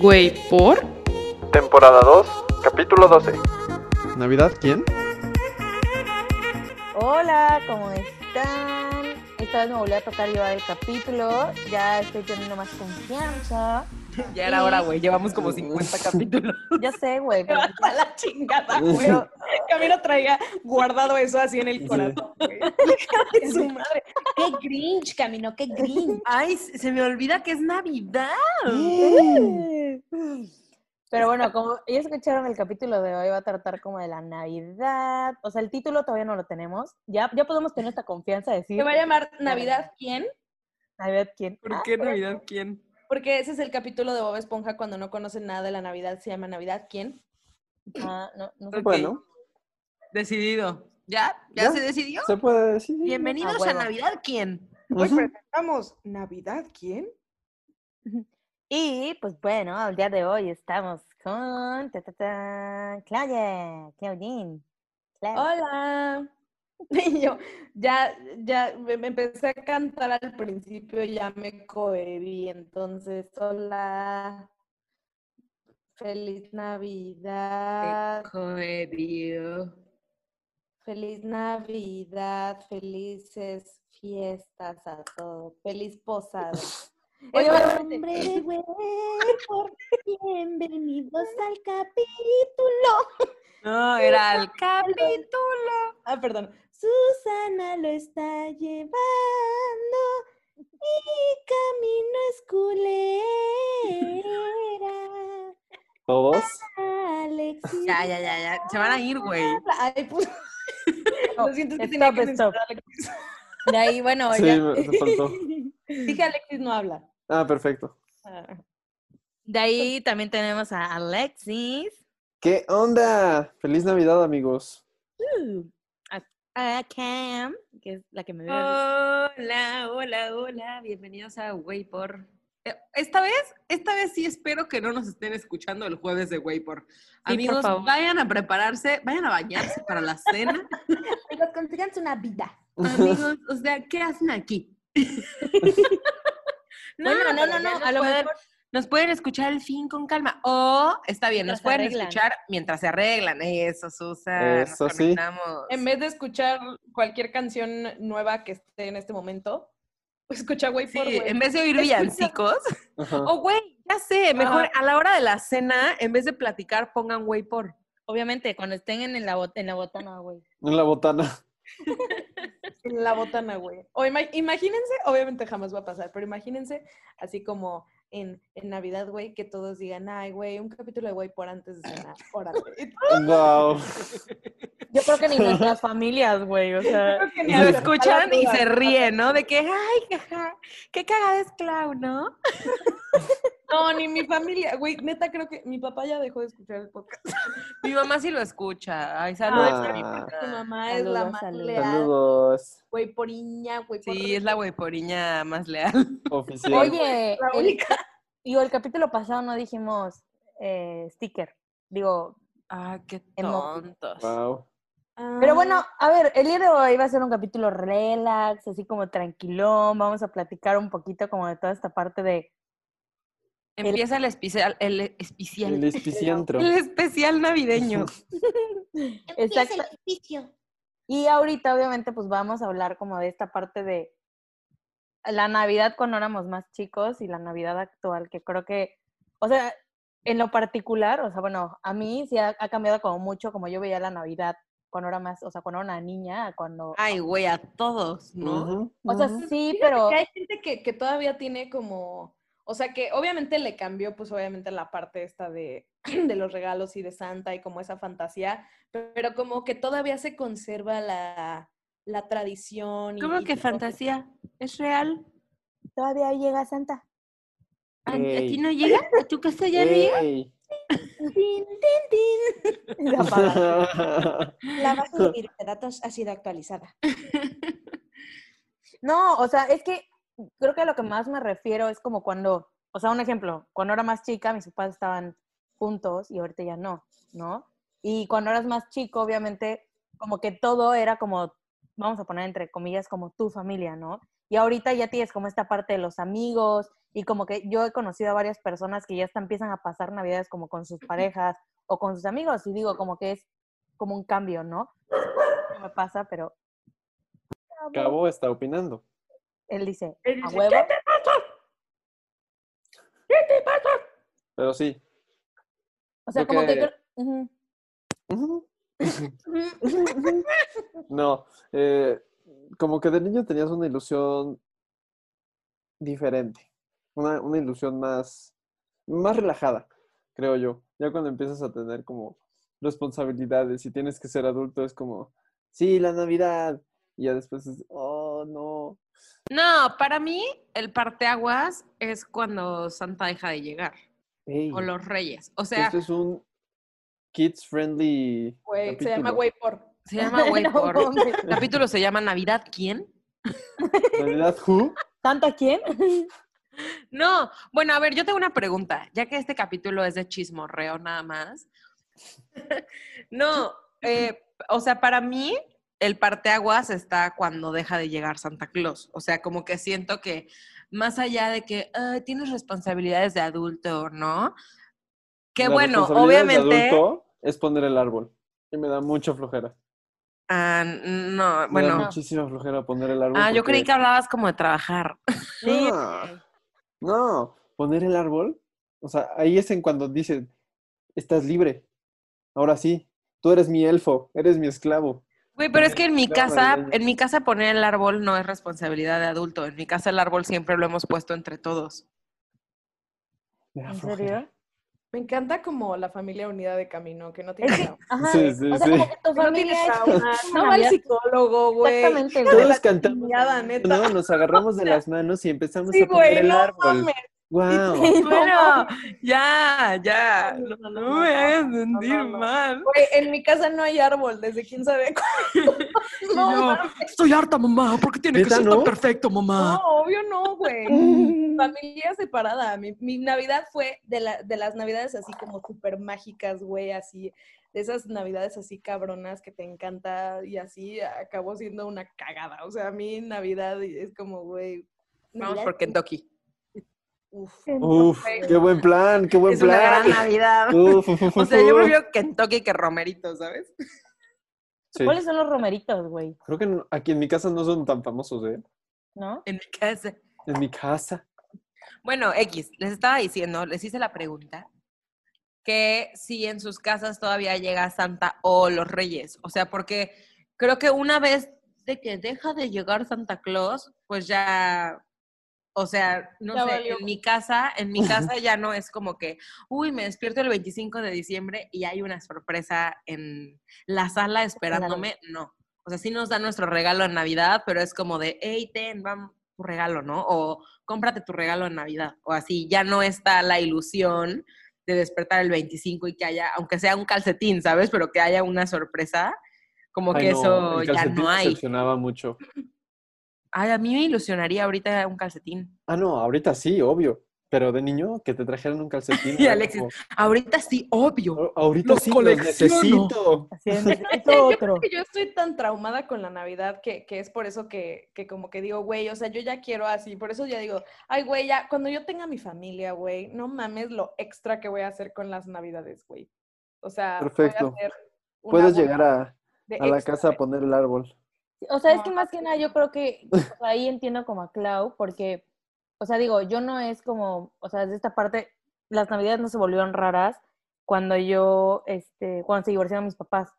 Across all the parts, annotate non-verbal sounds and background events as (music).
Güey, ¿por? Temporada 2, capítulo 12. ¿Navidad quién? Hola, ¿cómo están? Esta vez me volví a tocar llevar el capítulo. Ya estoy teniendo más confianza. Ya era hora, güey. Llevamos como 50 (laughs) capítulos. Ya sé, güey. pero (laughs) A la chingada, güey. Camilo traía guardado eso así en el corazón. (laughs) güey. De su madre. ¡Qué grinch, Camino! ¡Qué grinch! Ay, se me olvida que es Navidad. Pero bueno, como ya escucharon el capítulo de hoy, va a tratar como de la Navidad. O sea, el título todavía no lo tenemos. Ya, ya podemos tener esta confianza de decir. ¿Se va a llamar Navidad quién? Navidad quién. ¿Por Ah, qué Navidad quién? Porque ese es el capítulo de Bob Esponja cuando no conocen nada de la Navidad. Se llama Navidad quién. ah, no, no sé. Bueno, Decidido. ¿Ya? ¿Ya, ¿Ya? se decidió? se puede decir. Bienvenidos A a, huevo. Navidad quién. Ujú. presentamos ¿Navidad quién? (laughs) Y pues bueno, el día de hoy estamos con ta, ta, ta, Claudia, Claudine. Clau. Hola. (laughs) Y yo ya, ya me me empecé a cantar al principio, ya me cohibí. Entonces, hola. Feliz Navidad. Coedio. Feliz Navidad, felices fiestas a todos, feliz posada. (laughs) Oye, Hombre de güey, por bienvenidos al capítulo. (laughs) No, era el capítulo. Ah, perdón. Susana lo está llevando y camino esculera. Todos. Alexis. Ya, ya, ya, ya. Se van a ir, güey. Ay, pues, No, lo siento, es que stop, tenía que stop. censurar a Alexis. De ahí, bueno, Sí, ya. me me faltó. (laughs) Dije Alexis no habla. Ah, perfecto. Ah. De ahí también tenemos a Alexis. ¿Qué onda? Feliz Navidad, amigos. A Cam, que es la que me ve. Hola, hola, hola. Bienvenidos a Güey por. Eh, Esta vez, esta vez sí espero que no nos estén escuchando el jueves de Güey por. por Amigos, favor. vayan a prepararse, vayan a bañarse para la cena. (laughs) Amigos, consíganse una vida. Amigos, o sea, ¿qué hacen aquí? (laughs) Bueno, no, no, no, ya a lo mejor- Nos pueden escuchar el fin con calma. O, está bien, nos Mientras pueden arreglan. escuchar mientras se arreglan. Eso, Susa. Eso nos sí. En vez de escuchar cualquier canción nueva que esté en este momento, escucha Way Sí, por Way. en vez de oír villancicos. O, güey, ya sé, mejor Ajá. a la hora de la cena, en vez de platicar, pongan güey por. Obviamente, cuando estén en la, bot- en la botana, güey. En la botana. (laughs) En la botana, güey. O ima- imagínense, obviamente jamás va a pasar, pero imagínense así como en, en Navidad, güey, que todos digan, ay, güey, un capítulo de güey por antes de cenar. (laughs) Órale. Wow. Yo creo que ni nuestras (laughs) familias, güey. O sea, Creo que ni lo escuchan y se ríen, ¿no? De que, ay, jaja, qué cagada es Clau, ¿no? (laughs) No, ni mi familia, güey. Neta, creo que mi papá ya dejó de escuchar el podcast. (laughs) Mi mamá sí lo escucha. Ay, saludos a mi Ah. Mi mamá. es la más saludos. leal, Saludos. güey, poriña, güey. por Sí, es la güeyporiña más leal. (laughs) Oficial. oye, La el, única. digo, el capítulo pasado no dijimos eh, sticker. Digo, Ah, qué tontos. Wow. Pero Ah, bueno, a ver, el día de hoy va a ser un capítulo relax, así como tranquilón. Vamos a platicar un poquito como de toda esta parte de. Empieza el especial, el especial, El espiciantro. el especial navideño. (laughs) Empieza Exacto. el. Y ahorita, obviamente, pues vamos a hablar como de esta parte de la Navidad cuando éramos más chicos y la Navidad actual, que creo que, o sea, en lo particular, o sea, bueno, a mí sí ha, ha cambiado como mucho como yo veía la Navidad cuando era más, o sea, cuando era una niña, cuando... Ay, güey, a todos, ¿no? O sea, sí, Fíjate pero... que hay gente que, que todavía tiene como, o sea, que obviamente le cambió, pues obviamente la parte esta de, (clears throat) de los regalos y de Santa y como esa fantasía, pero como que todavía se conserva la, la tradición. y- ¿Cómo que fantasía? ¿Es real? Todavía llega Santa. ¿A, ti no llega? ¿A tu casa ya no llega? Apaga. (laughs) La base de datos ha sido actualizada. (laughs) No, o sea, es que creo que a lo que más me refiero es como cuando, o sea, un ejemplo, cuando era más chica, mis papás estaban juntos y ahorita ya no, ¿no? Y cuando eras más chico, obviamente, como que todo era como vamos a poner entre comillas, como tu familia, ¿no? Y ahorita ya tienes como esta parte de los amigos y como que yo he conocido a varias personas que ya hasta empiezan a pasar navidades como con sus parejas o con sus amigos y digo como que es como un cambio, ¿no? No me pasa, pero Cabo está opinando. Él dice, Él a dice, huevo. Pero sí. O sea, como que... No, eh, como que de niño tenías una ilusión diferente, una, una ilusión más, más relajada, creo yo. Ya cuando empiezas a tener como responsabilidades y tienes que ser adulto, es como, sí, la Navidad. Y ya después es, oh, no. No, para mí el parteaguas es cuando Santa deja de llegar. Ey, O los reyes. O sea, esto es un kids friendly. Se llama capítulo. güey por. se llama No por. capítulo se llama Navidad, ¿quién? Navidad Who? ¿Tanta quién? (laughs) No, bueno, a ver, yo tengo una pregunta, ya que este capítulo es de chismorreo nada más. (laughs) no, eh, o sea, para mí el parteaguas está cuando deja de llegar Santa Claus. O sea, como que siento que más allá de que "Ay, tienes responsabilidades de adulto, ¿no? Que La bueno, de obviamente. adulto es poner el árbol. Y me da mucha flojera. Ah, no, Me da bueno. muchísima flojera poner el árbol. Ah, yo creí que hablabas como de trabajar. Sí. (laughs) No, no, poner el árbol. O sea, ahí es en cuando dicen, estás libre. Ahora sí, tú eres mi elfo, eres mi esclavo. Güey, pero es que en mi (laughs) casa, en mi casa poner el árbol no es responsabilidad de adulto. En mi casa el árbol siempre lo hemos puesto entre todos. ¿En serio? Me encanta como la familia unida de camino, que no tiene trauma. Ajá. Sí, sí, o sea, sí. como que tu no tiene familia No va al Navidad- psicólogo, güey. Exactamente. Todos cantamos. neta. No, nos agarramos de las manos y empezamos Sí, a poner güey, el no árbol. mames. Wow. Bueno, ya, ya. No, No, no, no no, me hagas sentir no, no. mal. En mi casa no hay árbol desde quién sabe cuándo. (laughs) (laughs) No, estoy harta, mamá. ¿Por qué tiene que ¿Neta ser no? tan perfecto, mamá? No, obvio no, güey. (laughs) Familia separada. Mi, mi Navidad fue de, la, de las Navidades así como súper mágicas, güey, así. De esas Navidades así cabronas que te encanta y así acabó siendo una cagada. O sea, a mí Navidad es como, güey. Vamos por Kentucky. Uf. Uf, qué buen plan, qué buen Es una plan. gran Navidad. Uf, (laughs) uf, uf, O sea, yo prefiero Kentucky que Romerito, ¿sabes? Sí. ¿Cuáles son los romeritos, güey? Creo que no- aquí en mi casa no son tan famosos, ¿eh? ¿No? En mi casa. En mi casa. Bueno, X, les estaba diciendo, les hice la pregunta, que si en sus casas todavía llega Santa o los Reyes. O sea, porque creo que una vez de que deja de llegar Santa Claus, pues ya, o sea, no Ya sé, valió. en mi casa, en mi casa ya no es como que, uy, me despierto el 25 de diciembre y hay una sorpresa en la sala esperándome. No. O sea, sí nos da nuestro regalo en Navidad, pero es como de, hey, ten, vamos, tu regalo, ¿no? O cómprate tu regalo en Navidad. O así, ya no está la ilusión de despertar el 25 y que haya, aunque sea un calcetín, ¿sabes? Pero que haya una sorpresa. Como Ay, que no, eso el ya calcetín no hay. decepcionaba mucho. Ay, a mí me ilusionaría ahorita un calcetín. Ah, no, ahorita sí, obvio. Pero de niño, que te trajeran un calcetín. (laughs) Y Alexis, como, Ahorita sí, obvio. "Oh, ahorita los sí, los colecciono". necesito. Así es, (laughs) necesito Yo otro. creo que yo estoy tan traumada con la Navidad que, que es por eso que, que como que digo, güey, o sea, yo ya quiero así, por eso ya digo, ay, güey, ya, cuando yo tenga mi familia, güey, no mames lo extra que voy a hacer con las Navidades, güey. O sea, voy a Perfecto. hacer una Puedes llegar a, a la casa a poner el árbol. O sea, es que más que nada yo creo que o sea, ahí entiendo como a Clau, porque, o sea, digo, yo no es como, o sea, desde esta parte, las navidades no se volvieron raras cuando yo, este, cuando se divorciaron mis papás.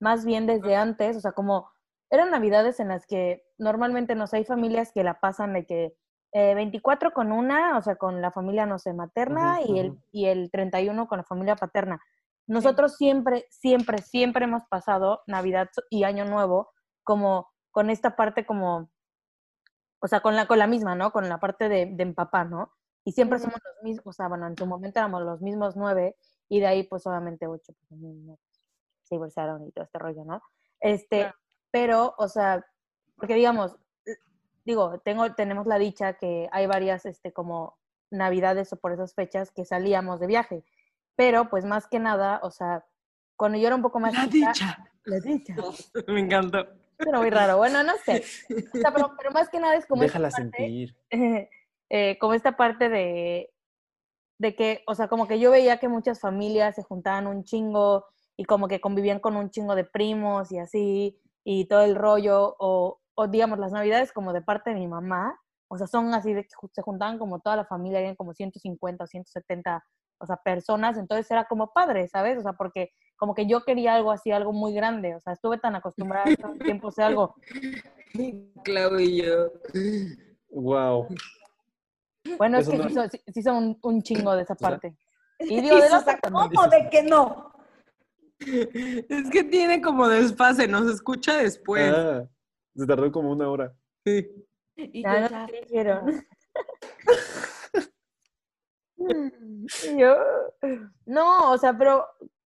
Más bien desde antes, o sea, como eran navidades en las que normalmente, no sé, hay familias que la pasan de que eh, 24 con una, o sea, con la familia, no sé, materna, Ujú, y, el, y el 31 con la familia paterna. Nosotros siempre, siempre, siempre hemos pasado Navidad y Año Nuevo como con esta parte como, o sea, con la, con la misma, ¿no? Con la parte de, de mi papá, ¿no? Y siempre somos los mismos, o sea, bueno, en su momento éramos los mismos nueve y de ahí pues obviamente ocho, pues, se divorciaron y todo este rollo, ¿no? Este, Claro. pero, o sea, porque digamos, digo, tengo, tenemos la dicha que hay varias, este, como navidades o por esas fechas que salíamos de viaje, pero pues más que nada, o sea, cuando yo era un poco más La chica- dicha. la dicha. (laughs) Me encantó. Pero muy raro. Bueno, no sé. O sea, pero, pero más que nada es como esta Déjala parte- sentir. (laughs) eh, como esta parte de, de que, o sea, como que yo veía que muchas familias se juntaban un chingo y como que convivían con un chingo de primos y así, y todo el rollo, o, o digamos, las navidades como de parte de mi mamá, o sea, son así de que se juntaban como toda la familia, eran como 150 o 170, o sea, personas, entonces era como padre, ¿sabes? O sea, porque como que yo quería algo así, algo muy grande, o sea, estuve tan acostumbrada a todo el tiempo, sea, algo, Clau y yo. Wow. bueno, es que no- sí, son- sí- sí son un, un chingo de esa parte. (laughs) Y digo, de. ¿Cómo de que no? Es que tiene como desfase, nos escucha después. Ah, se tardó como una hora. Sí. Y Ya no te dijeron. (laughs) (laughs) Yo, no, o sea, pero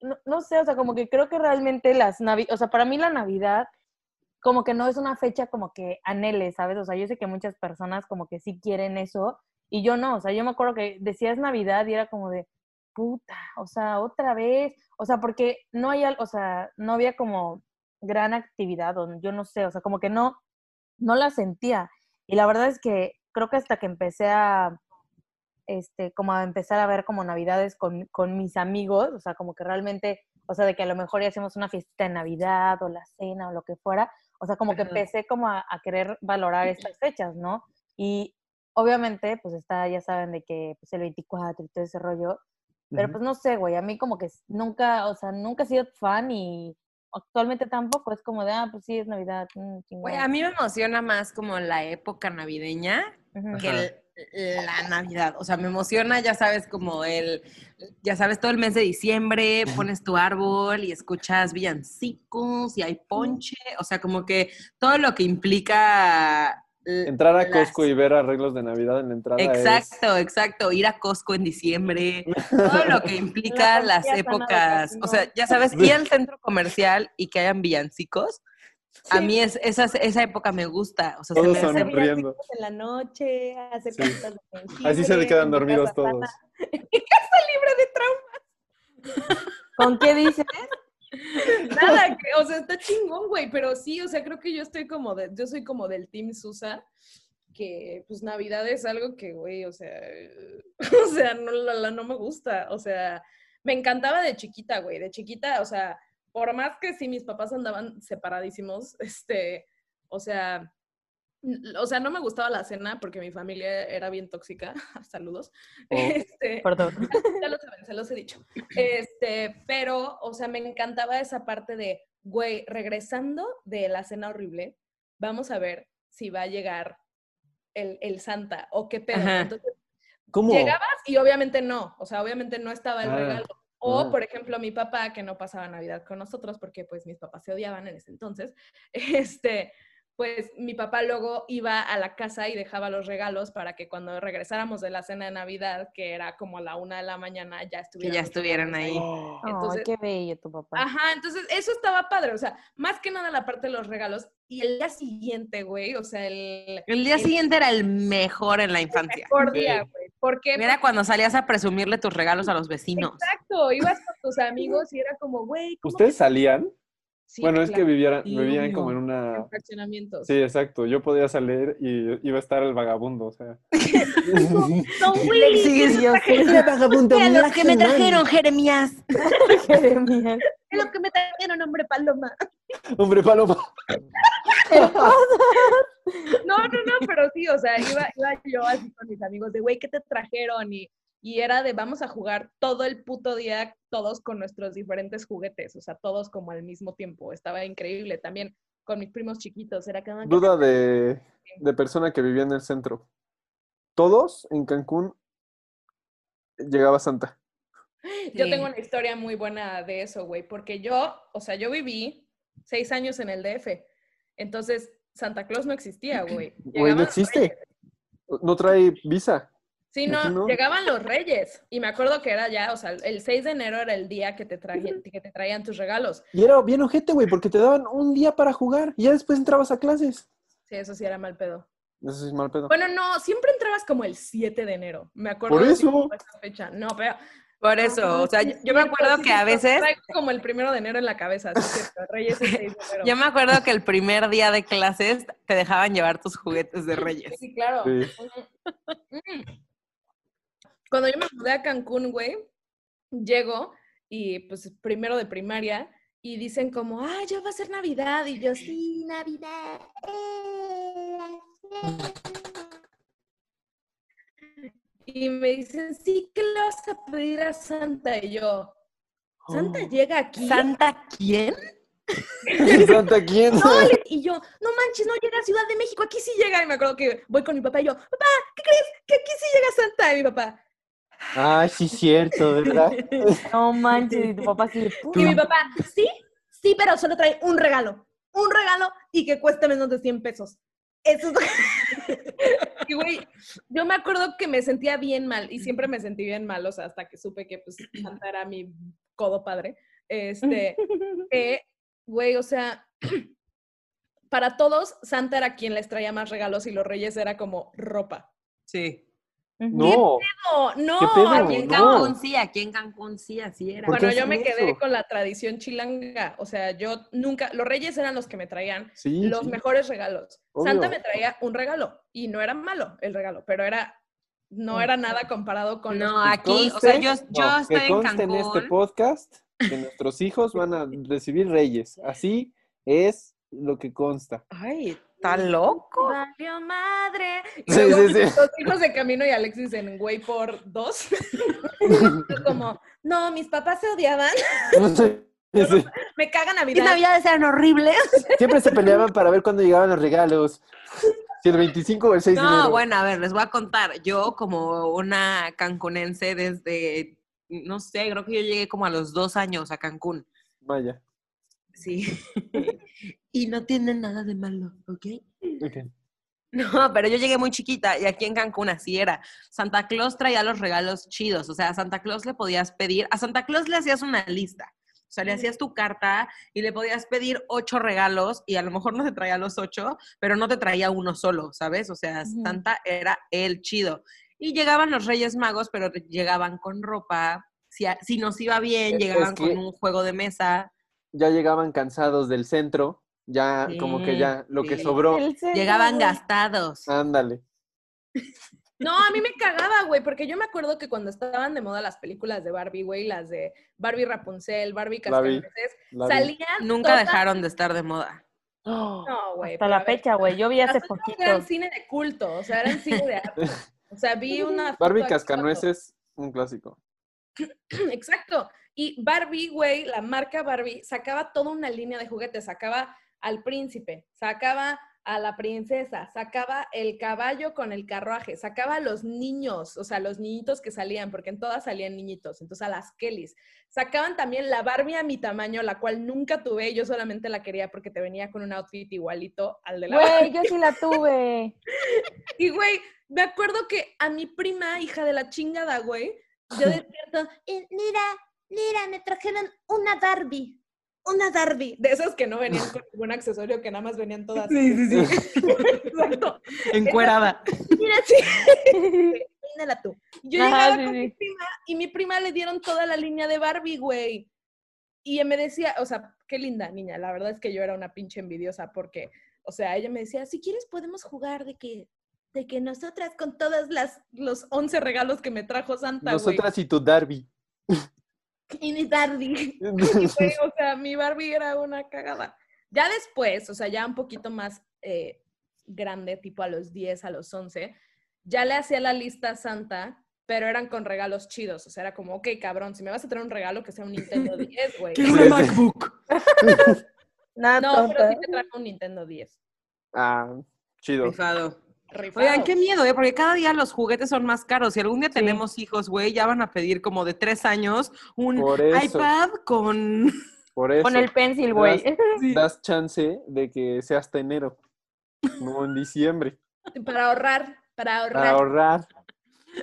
no, no sé, o sea, como que creo que realmente las navidades, o sea, para mí la Navidad como que no es una fecha como que anhele, ¿sabes? O sea, yo sé que muchas personas como que sí quieren eso y yo no, o sea, yo me acuerdo que decías Navidad y era como de, puta, o sea, otra vez, o sea, porque no hay, o sea, no había como gran actividad, o yo no sé, o sea, como que no, no la sentía. Y la verdad es que creo que hasta que empecé a, este, como a empezar a ver como navidades con, con mis amigos, o sea, como que realmente, o sea, de que a lo mejor ya hacemos una fiesta de Navidad o la cena o lo que fuera, o sea, como que empecé como a, a querer valorar estas fechas, ¿no? Y obviamente, pues está, ya saben, de que pues el 24 y todo ese rollo, pero pues no sé, güey, a mí como que nunca, o sea, nunca he sido fan y actualmente tampoco, es como de, ah, pues sí, es Navidad, mm. Güey, a mí me emociona más como la época navideña que el- la Navidad. O sea, me emociona, ya sabes, como el, ya sabes, todo el mes de diciembre pones tu árbol y escuchas villancicos y hay ponche. O sea, como que todo lo que implica... Entrar a las- Costco y ver arreglos de Navidad en la entrada es... Exacto, exacto. Ir a Costco en diciembre, todo lo que (laughs) implica La las épocas, o sea, ya sabes, ir al centro comercial y que hayan villancicos, a mí es, esa, esa época me gusta. O sea, se Todos me riendo. villancicos en la noche, hacer Sí. de jengibre, Así se le quedan dormidos casa sana. (laughs) todos. libre de trauma. ¿Con qué dices? Nada, que, o sea, está chingón, güey, pero sí, o sea, creo que yo estoy como de, yo soy como del Team Susa, que pues Navidad es algo que, güey, o sea, (laughs) o sea, no, la, la- no me gusta, o sea, me encantaba de chiquita, güey, de chiquita, o sea, por más que sí mis papás andaban separadísimos, este, o sea, o sea, no me gustaba la cena porque mi familia era bien tóxica, (laughs) saludos, Oh. este, Perdón. (laughs) ya lo saben, se los he dicho. Este, pero, o sea, me encantaba esa parte de, güey, regresando de la cena horrible, vamos a ver si va a llegar el, el Santa o qué pedo. Entonces, ¿Cómo? llegabas y obviamente no, o sea, obviamente no estaba el Ah, regalo. O, por ejemplo, mi papá, que no pasaba Navidad con nosotros porque pues mis papás se odiaban en ese entonces, (laughs) este, pues mi papá luego iba a la casa y dejaba los regalos para que cuando regresáramos de la cena de Navidad, que era como a la una de la mañana, ya que estuvieran. ya los estuvieran ahí. Oh. Entonces- Ay, qué bello tu papá. Ajá, entonces eso estaba padre, o sea, más que nada la parte de los regalos. Y el día siguiente, güey, o sea, el El día el siguiente era el mejor en la infancia. mejor Sí. día, güey. ¿Por qué? Era cuando salías a presumirle tus regalos a los vecinos. Exacto, ibas con tus amigos y era como, güey, ¿cómo ¿Ustedes salían? Sí, bueno, es que vivían, Sí, vivían obvio. como en en una... fraccionamientos. Sí, exacto. Yo podía salir y iba a estar el vagabundo, o sea. (laughs) Don Willy, Sí, yo vagabundo, Mira los que me trajeron, Jeremías. (laughs) Jeremías. es lo que me trajeron, hombre paloma. (laughs) Hombre paloma. No, no, no, pero sí, o sea, iba, iba yo así con mis amigos de, güey, ¿qué te trajeron? Y, y era de, vamos a jugar todo el puto día, todos con nuestros diferentes juguetes, o sea, todos como al mismo tiempo. Estaba increíble. También con mis primos chiquitos, era cada Duda de, de persona que vivía en el centro. Todos en Cancún llegaba Santa. Yo Sí. tengo una historia muy buena de eso, güey, porque yo, o sea, yo viví seis años en el DF. Entonces, Santa Claus no existía, güey. Güey, no existe. No trae visa. Sí, no, llegaban los reyes. Y me acuerdo que era ya, o sea, el 6 de enero era el día que te, traje- que te traían tus regalos. Y era bien ojete, güey, porque te daban un día para jugar y ya después entrabas a clases. Sí, eso sí era mal pedo. Eso es mal pedo. Bueno, no, siempre entrabas como el 7 de enero. Me acuerdo Por eso. esa fecha. No, pero Por eso, o sea, Sí, yo, yo me acuerdo sí, que a veces, Traigo como el primero de enero en la cabeza, sí, es cierto, Reyes es 6 de (laughs) enero. yo me acuerdo que el primer día de clases te dejaban llevar tus juguetes de Reyes. Sí, claro. Sí. Cuando yo me mudé a Cancún, güey, llego y pues primero de primaria y dicen como, ah, ya va a ser Navidad. Y yo, sí, Navidad. Y me dicen, sí, ¿qué le vas a pedir a Santa? Y yo, ¿Santa Oh. llega aquí? ¿Santa quién? (laughs) ¿Santa quién? No, y yo, no manches, no llega a Ciudad de México, aquí sí llega. Y me acuerdo que voy con mi papá y yo, papá, ¿qué crees? Que aquí sí llega Santa. Y mi papá, Ah, sí, cierto, ¿verdad? (laughs) No manches, y tu papá sí. Y mi papá, sí, sí, pero solo trae un regalo. Un regalo y que cueste menos de 100 pesos. Eso es. (laughs) Y güey, yo me acuerdo que me sentía bien mal y siempre me sentí bien mal, o sea, hasta que supe que pues (clears throat) Santa era mi codo padre. Este, (laughs) que, güey, o sea, (clears throat) para todos Santa era quien les traía más regalos y los reyes era como ropa. Sí. No. No, no, ¿Qué pedo? Aquí en no. Cancún sí, aquí en Cancún sí, así era. ¿Por qué Bueno, yo me quedé eso? con la tradición chilanga. O sea, yo nunca, los reyes eran los que me traían Sí, los sí. mejores regalos. Obvio. Santa me traía un regalo y no era malo el regalo, pero era, no era nada comparado con No, aquí, o sea, yo, yo no, estoy que en conste en este Cancún. podcast que nuestros hijos van a recibir reyes. Así es lo que consta. Ay, está loco. Valió madre. Y Sí, luego sí, sí. los hijos de Camino y Alexis en Güey por dos. (laughs) como, no, mis papás se odiaban, (laughs) Sí. me cagan Mis Navidad. navidades eran horribles. (laughs) Siempre se peleaban para ver cuándo llegaban los regalos. Si el 25 o el 6 de No, enero. bueno, a ver, les voy a contar. Yo, como una cancunense desde, no sé, creo que yo llegué como a los dos años a Cancún. Vaya. Sí. Y no tiene nada de malo, ¿ok? Ok. (laughs) No, pero yo llegué muy chiquita y aquí en Cancún así era. Santa Claus traía los regalos chidos, o sea, a Santa Claus le podías pedir, a Santa Claus le hacías una lista. O sea, le hacías tu carta y le podías pedir ocho regalos y a lo mejor no te traía los ocho, pero no te traía uno solo, ¿sabes? O sea. Santa era el chido. Y llegaban los Reyes Magos, pero llegaban con ropa. Si, a- si nos iba bien, es llegaban que- con un juego de mesa. Ya llegaban cansados del centro. Ya, como que ya lo que sobró. Llegaban gastados. Ándale. No, a mí me cagaba, güey, porque yo me acuerdo que cuando estaban de moda las películas de Barbie, güey, las de Barbie Rapunzel, Barbie Cascanueces, salían Nunca todas- dejaron de estar de moda. No, güey. Hasta la ver, fecha, güey. Yo vi hace poquito. eran cine de culto, o sea, eran cine de arte. (laughs) O sea, vi una Barbie Cascanueces, un clásico. (clears throat) Exacto. Y Barbie, güey, la marca Barbie sacaba toda una línea de juguetes, sacaba al príncipe, sacaba a la princesa, sacaba el caballo con el carruaje, sacaba a los niños, o sea, los niñitos que salían, porque en todas salían niñitos, entonces a las Kellys. Sacaban también la Barbie a mi tamaño, la cual nunca tuve, yo solamente la quería porque te venía con un outfit igualito al de la Güey, yo sí la tuve. (laughs) Y, güey, me acuerdo que a mi prima, hija de la chingada, güey, yo despierto, Eh, mira, mira, me trajeron una Barbie. Una Darby, de esas que no venían con ningún accesorio, que nada más venían todas. Sí, sí, sí. Exacto. Encuerada. Mira, sí. Mírala tú. Yo Ajá, llegaba sí, con sí. mi prima y mi prima le dieron toda la línea de Barbie, güey. Y ella me decía, o sea, qué linda niña. La verdad es que yo era una pinche envidiosa porque, o sea, ella me decía, si quieres podemos jugar de que, de que nosotras con todas las, los 11 regalos que me trajo Santa, güey. Nosotras y tu Darby. Y mi Barbie. (laughs) (laughs) Y, o sea, mi Barbie era una cagada. Ya después, o sea, ya un poquito más eh, grande, tipo a los 10, a los 11, ya le hacía la lista Santa, pero eran con regalos chidos. O sea, era como, ok, cabrón, si me vas a traer un regalo, que sea un Nintendo (laughs) 10, güey. Quiero una MacBook. Nada No, pero sí te trajo un Nintendo 10. Ah, chido. Rifado. Rifado. Oigan, qué miedo, ¿eh? Porque cada día los juguetes son más caros. Si algún día tenemos hijos, güey, ya van a pedir como de tres años un Por eso. iPad con... Por eso. Con el pencil, güey. (laughs) Das chance de que sea hasta enero. No en diciembre. Para ahorrar, para ahorrar. Para ahorrar.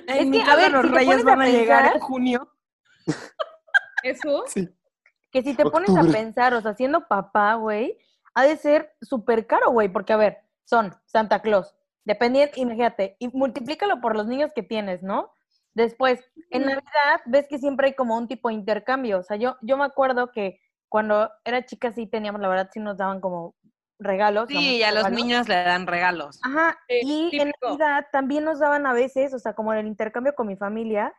En que, mi a casa ver, los si reyes a van a llegar en junio. Eso. Que si te pones a pensar, o sea, siendo papá, güey, ha de ser súper caro, güey, porque a ver, son Santa Claus, dependiente, imagínate, y multiplícalo por los niños que tienes, ¿no? Después, en. Navidad, ves que siempre hay como un tipo de intercambio. O sea, yo, yo me acuerdo que cuando era chica sí teníamos, la verdad, sí nos daban como regalos. Sí, y a los niños le dan regalos. Ajá, Sí, y en. Navidad también nos daban a veces, o sea, como en el intercambio con mi familia,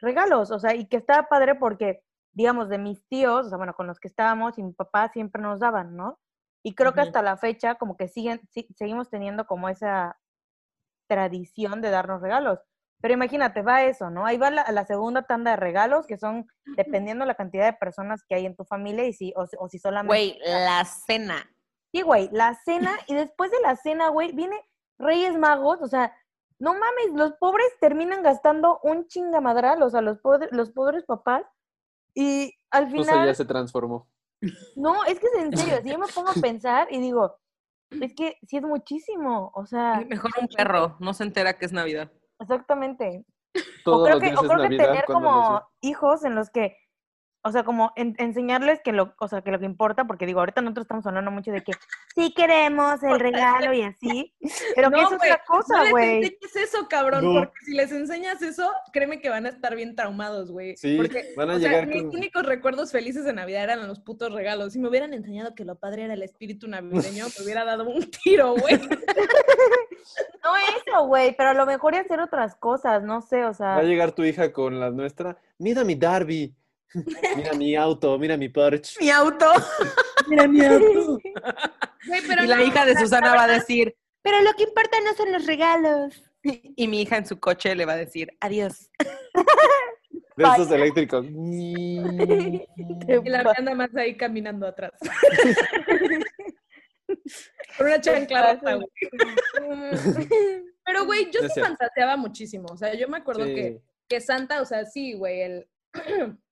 regalos, o sea, y que estaba padre porque, digamos, de mis tíos, o sea, bueno, con los que estábamos y mi papá siempre nos daban, ¿no? Y creo que hasta la fecha como que siguen, sí- seguimos teniendo como esa tradición de darnos regalos. Pero imagínate, va eso, ¿no? Ahí va la, la segunda tanda de regalos, que son dependiendo la cantidad de personas que hay en tu familia y si, o, o si solamente... Güey, la cena. Sí, güey, la cena y después de la cena, güey, viene Reyes Magos, o sea, no mames, los pobres terminan gastando un chingamadral, o sea, los, pobres- los pobres papás, y al Entonces final, ya se transformó. no, es que es en serio, si yo me pongo a (laughs) pensar y digo, es (clears throat) que sí es muchísimo, o sea, Mejor un perro, no se entera que es Navidad. exactamente. O creo los que, días o es creo que Navidad tener como hijos en los que, o sea, como en- enseñarles que lo, o sea, que lo que importa, porque digo, ahorita nosotros estamos hablando mucho de que sí queremos el regalo y así, pero que No, es güey, otra cosa, no les güey. enseñes eso, cabrón, No. porque si les enseñas eso, créeme que van a estar bien traumados, güey. Sí, porque, van a o sea, llegar mis con... únicos recuerdos felices de Navidad eran los putos regalos. Si me hubieran enseñado que lo padre era el espíritu navideño, me hubiera dado un tiro, güey. (laughs) No eso, güey, pero a lo mejor y hacer otras cosas, no sé, o sea, Va a llegar tu hija con la nuestra. Mira mi Darby. Mira mi auto, mira mi Porsche. Mi auto. (laughs) Mira mi auto. Pero y la no, hija de Susana va a decir, Pero lo que importa no son los regalos. (laughs) y mi hija en su coche le va a decir, adiós. (laughs) De esos eléctricos. Y la anda más ahí caminando atrás. Con una chancla rota, güey. Pero, güey, yo sí fantaseaba muchísimo. O sea, yo me acuerdo Sí. que, que Santa, o sea, sí, güey, el, (clears throat)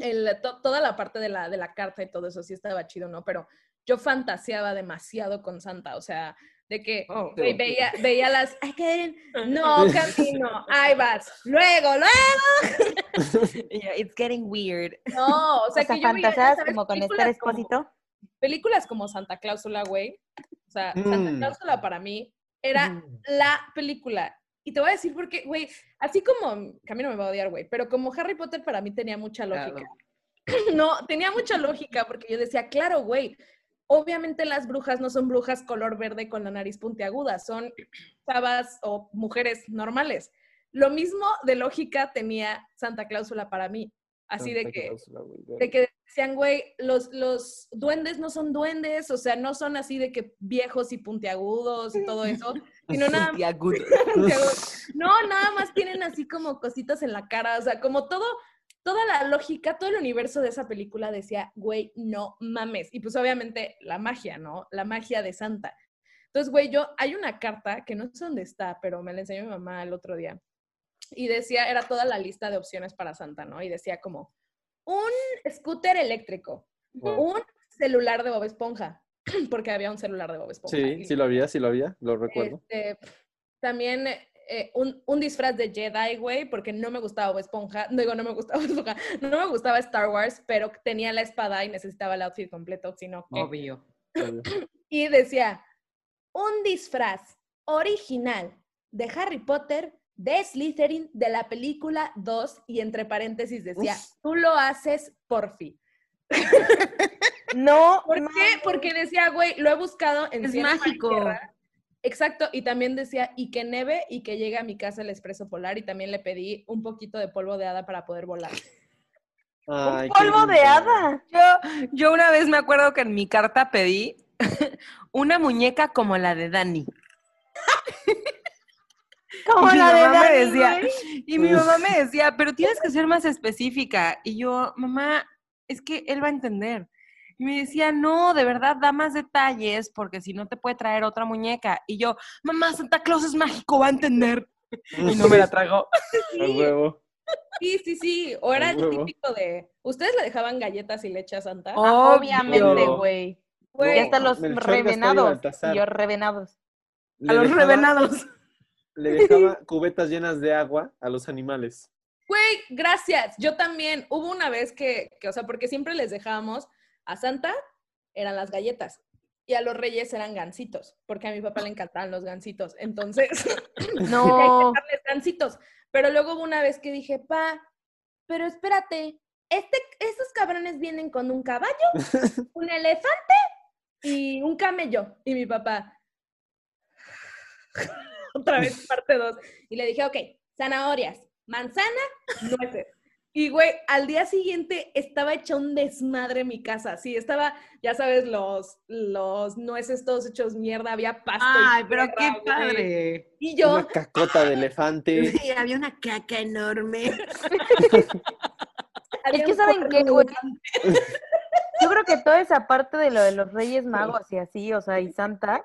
el, to- toda la parte de la, de la carta y todo eso sí estaba chido, ¿no? Pero yo fantaseaba demasiado con Santa, o sea, de que Oh, veía, veía las, ay, Karen, no, (laughs) camino, ahí vas, luego, luego, (laughs) Yeah, It's getting weird. no, o sea, o sea, que yo veía, sabes, como con películas Esther como- Expósito. películas como Santa Cláusula, güey, o sea, Santa Mm. Cláusula para mí era Mm. la película. Y te voy a decir porque, güey, así como, Camino me va a odiar, güey, pero como Harry Potter para mí tenía mucha lógica. Claro. (laughs) No, tenía mucha lógica porque yo decía, claro, güey, obviamente las brujas no son brujas color verde con la nariz puntiaguda, son chavas o mujeres normales. Lo mismo de lógica tenía Santa Cláusula para mí. Así de que, Cláusula, de que decían, güey, los, los duendes no son duendes, o sea, no son así de que viejos y puntiagudos y todo eso, sino nada. (laughs) No, nada más tienen así como cositas en la cara, o sea, como todo, toda la lógica, todo el universo de esa película decía, güey, no mames. Y pues obviamente la magia, ¿no? La magia de Santa. Entonces, güey, yo, hay una carta que no sé dónde está, pero me la enseñó mi mamá el otro día. Y decía, era toda la lista de opciones para Santa, ¿no? Y decía como, un scooter eléctrico, Wow. un celular de Bob Esponja, (clears throat) porque había un celular de Bob Esponja. Sí, Y- sí lo había, sí lo había, lo recuerdo. este, también eh, un, un disfraz de Jedi, güey, porque no me gustaba Bob Esponja. No (laughs) digo, no me gustaba Bob Esponja. No me gustaba Star Wars, pero tenía la espada y necesitaba el outfit completo, sino que... Obvio. obvio. (clears throat) Y decía, un disfraz original de Harry Potter de Slytherin de la película 2 y entre paréntesis decía, tú lo haces por fin. No, ¿Por qué? Porque decía, güey, lo he buscado en Es mágico. Tierra. Exacto, y también decía, y que neve y que llegue a mi casa el expreso polar, y también le pedí un poquito de polvo de hada para poder volar. Ay, qué polvo de hada. Yo, yo una vez me acuerdo que en mi carta pedí (laughs) una muñeca como la de Dani. (laughs) Como Y mi la de mamá me Dani, decía, güey. Y mi mamá me decía, pero tienes que ser más específica. Y yo, mamá, es que él va a entender. Y me decía, no, de verdad, da más detalles porque si no te puede traer otra muñeca. Y yo, mamá, Santa Claus es mágico, va a entender. (laughs) Y no me la. (laughs) A huevo. Sí, sí, sí. O era el típico de. ¿Ustedes le dejaban galletas y leche a Santa? Oh, Obviamente, güey. Güey, Y hasta los revenados. Y yo revenados. A los revenados. Le dejaba (laughs) cubetas llenas de agua a los animales. Güey, gracias. Yo también. Hubo una vez que, que, o sea, porque siempre les dejábamos a Santa, eran las galletas. Y a los reyes eran gansitos, porque a mi papá le encantaban los gansitos. Entonces, (laughs) No. darles gansitos. Pero luego hubo una vez que dije, pa, pero espérate, este, estos cabrones vienen con un caballo, (laughs) un elefante y un camello. Y mi papá, (laughs) otra vez parte dos. Y le dije, ok, zanahorias, manzana, nueces. Y güey, al día siguiente estaba hecha un desmadre en mi casa. Sí, estaba, ya sabes, los, los nueces todos hechos mierda, había pasto. y Ay, pero tierra, qué güey. padre. Y yo, Una cacota de elefante. (laughs) Sí, había una caca enorme. (laughs) Es que saben qué, güey. Creo que toda esa parte de lo de los Reyes Magos y así, o sea, y Santa,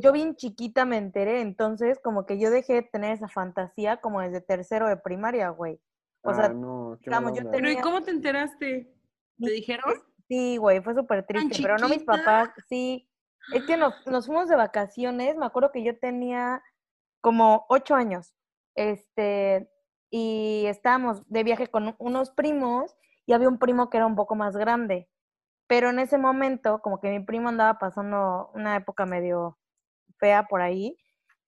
yo bien chiquita me enteré, entonces como que yo dejé de tener esa fantasía como desde tercero de primaria, güey. O sea, ah, no, qué digamos, yo onda. Pero ¿y tenía- cómo te enteraste? ¿Te dijeron? Sí, güey, fue súper triste, pero no mis papás, sí. Es que nos, nos fuimos de vacaciones, me acuerdo que yo tenía como ocho años, este, y estábamos de viaje con un- unos primos y había un primo que era un poco más grande, pero en ese momento como que mi primo andaba pasando una época medio fea por ahí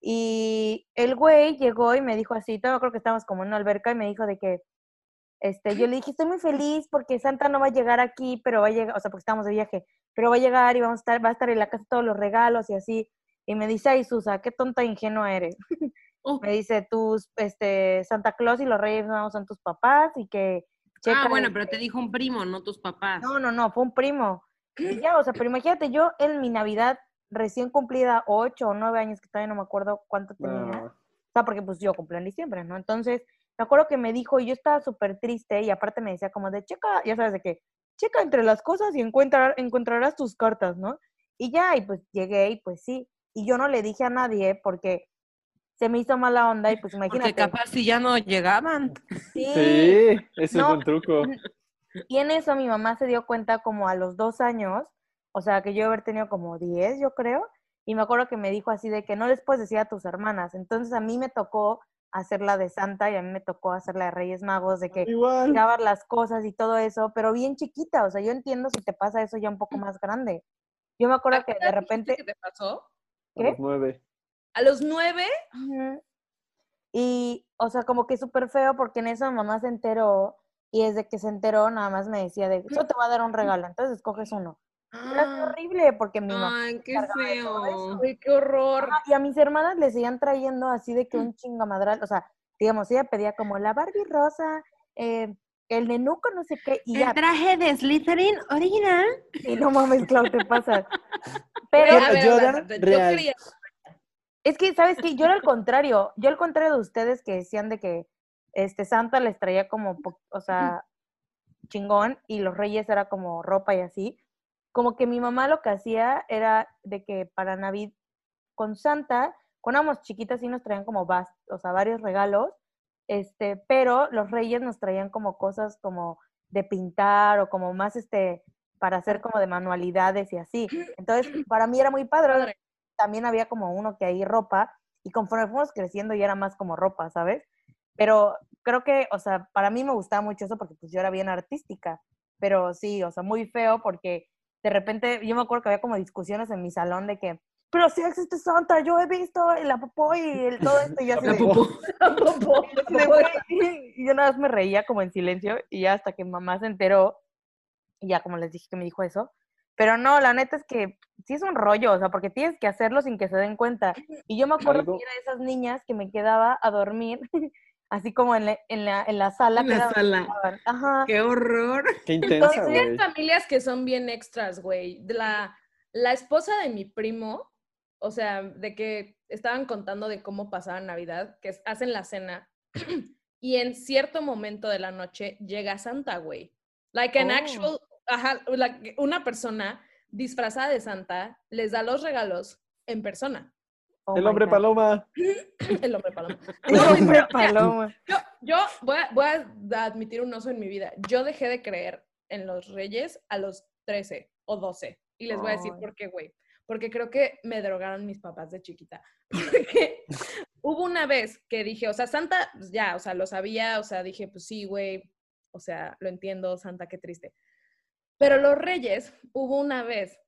y el güey llegó y me dijo así, todo creo que estábamos como en una alberca y me dijo de que, este, yo le dije, estoy muy feliz porque Santa no va a llegar aquí, pero va a llegar, o sea, porque estamos de viaje, pero va a llegar y vamos a estar, va a estar en la casa todos los regalos y así. Y me dice, ay, Susa, qué tonta e ingenua eres. Oh. (laughs) Me dice, tus, este, Santa Claus y los Reyes Magos son tus papás y que... Ah, bueno, el- pero te dijo un primo, no tus papás. No, no, no, fue un primo. Y ya, o sea, pero imagínate, yo en mi Navidad recién cumplida, ocho o nueve años, que todavía no me acuerdo cuánto tenía. No. O sea, porque pues yo cumplí en diciembre, ¿no? Entonces, me acuerdo que me dijo, y yo estaba súper triste, y aparte me decía como de, checa, ya sabes de qué, checa entre las cosas y encuentra, encontrarás tus cartas, ¿no? Y ya, y pues llegué, y pues sí. Y yo no le dije a nadie porque se me hizo mala onda, y pues Porque imagínate. capaz si ya no llegaban. Sí. Sí, ese No, fue un truco. (laughs) Y en eso mi mamá se dio cuenta como a los dos años, o sea, que yo haber tenido como diez, yo creo, y me acuerdo que me dijo así de que no les puedes decir a tus hermanas. Entonces a mí me tocó hacer la de Santa y a mí me tocó hacer la de Reyes Magos, de que Igual. grabar las cosas y todo eso, pero bien chiquita, o sea, yo entiendo si te pasa eso ya un poco más grande. Yo me acuerdo ¿A qué que de repente... que te pasó? A ¿Qué? los nueve. A los nueve. Y, o sea, como que súper feo porque en eso mi mamá se enteró y desde que se enteró nada más me decía de, eso te va a dar un regalo, entonces escoges uno. Era Ah, horrible porque mi mamá... Ay, qué feo. güey, qué horror. Y a mis hermanas le seguían trayendo así de que un chingamadral, o sea, digamos, ella pedía como la Barbie rosa, eh, el nenuco, no sé qué, y ya, El traje de Slytherin original. y no mames, Clau, te pasas. (laughs) Pero, Pero a ver, Yoda aguanta, yo real. quería- es que, ¿sabes qué? Yo era al contrario, yo al contrario de ustedes que decían de que este Santa les traía como, o sea, chingón y los reyes era como ropa y así. Como que mi mamá lo que hacía era de que para Navidad con Santa, cuando éramos chiquitas sí nos traían como o sea, varios regalos, este, pero los reyes nos traían como cosas como de pintar o como más este para hacer como de manualidades y así. Entonces, para mí era muy padre. También había como uno que ahí ropa y conforme fuimos creciendo ya era más como ropa, ¿sabes? Pero creo que, o sea, para mí me gustaba mucho eso porque pues yo era bien artística, pero sí, o sea, muy feo porque de repente yo me acuerdo que había como discusiones en mi salón de que, pero si existe Santa, yo he visto la popó y el, todo esto y yo así La de- popó. (laughs) de, "Güey", y yo nada más me reía como en silencio y ya hasta que mamá se enteró y ya como les dije que me dijo eso. Pero no, la neta es que sí es un rollo, o sea, porque tienes que hacerlo sin que se den cuenta. Y yo me acuerdo Algo- que era de esas niñas que me quedaba a dormir, (laughs) así como en la, en la, en la sala. En la sala. Ajá. Qué horror. Qué intensa, Entonces. Hay familias que son bien extras, güey. La, la esposa de mi primo, o sea, de que estaban contando de cómo pasaba Navidad, que es- hacen la cena (clears throat) y en cierto momento de la noche llega Santa, güey. Like an Oh. actual, ajá, like una persona disfrazada de Santa les da los regalos en persona. Oh El hombre God. paloma. (laughs) El hombre paloma. El No, hombre paloma. yo, yo voy, a, voy a admitir un oso en mi vida. Yo dejé de creer en los reyes a los 13 o 12. Y les voy a decir por qué, güey. Porque creo que me drogaron mis papás de chiquita. (laughs) Porque hubo una vez que dije, o sea, Santa, pues ya, o sea, lo sabía, o sea, dije, pues sí, güey, o sea, lo entiendo, Santa, qué triste. Pero los reyes, hubo una vez,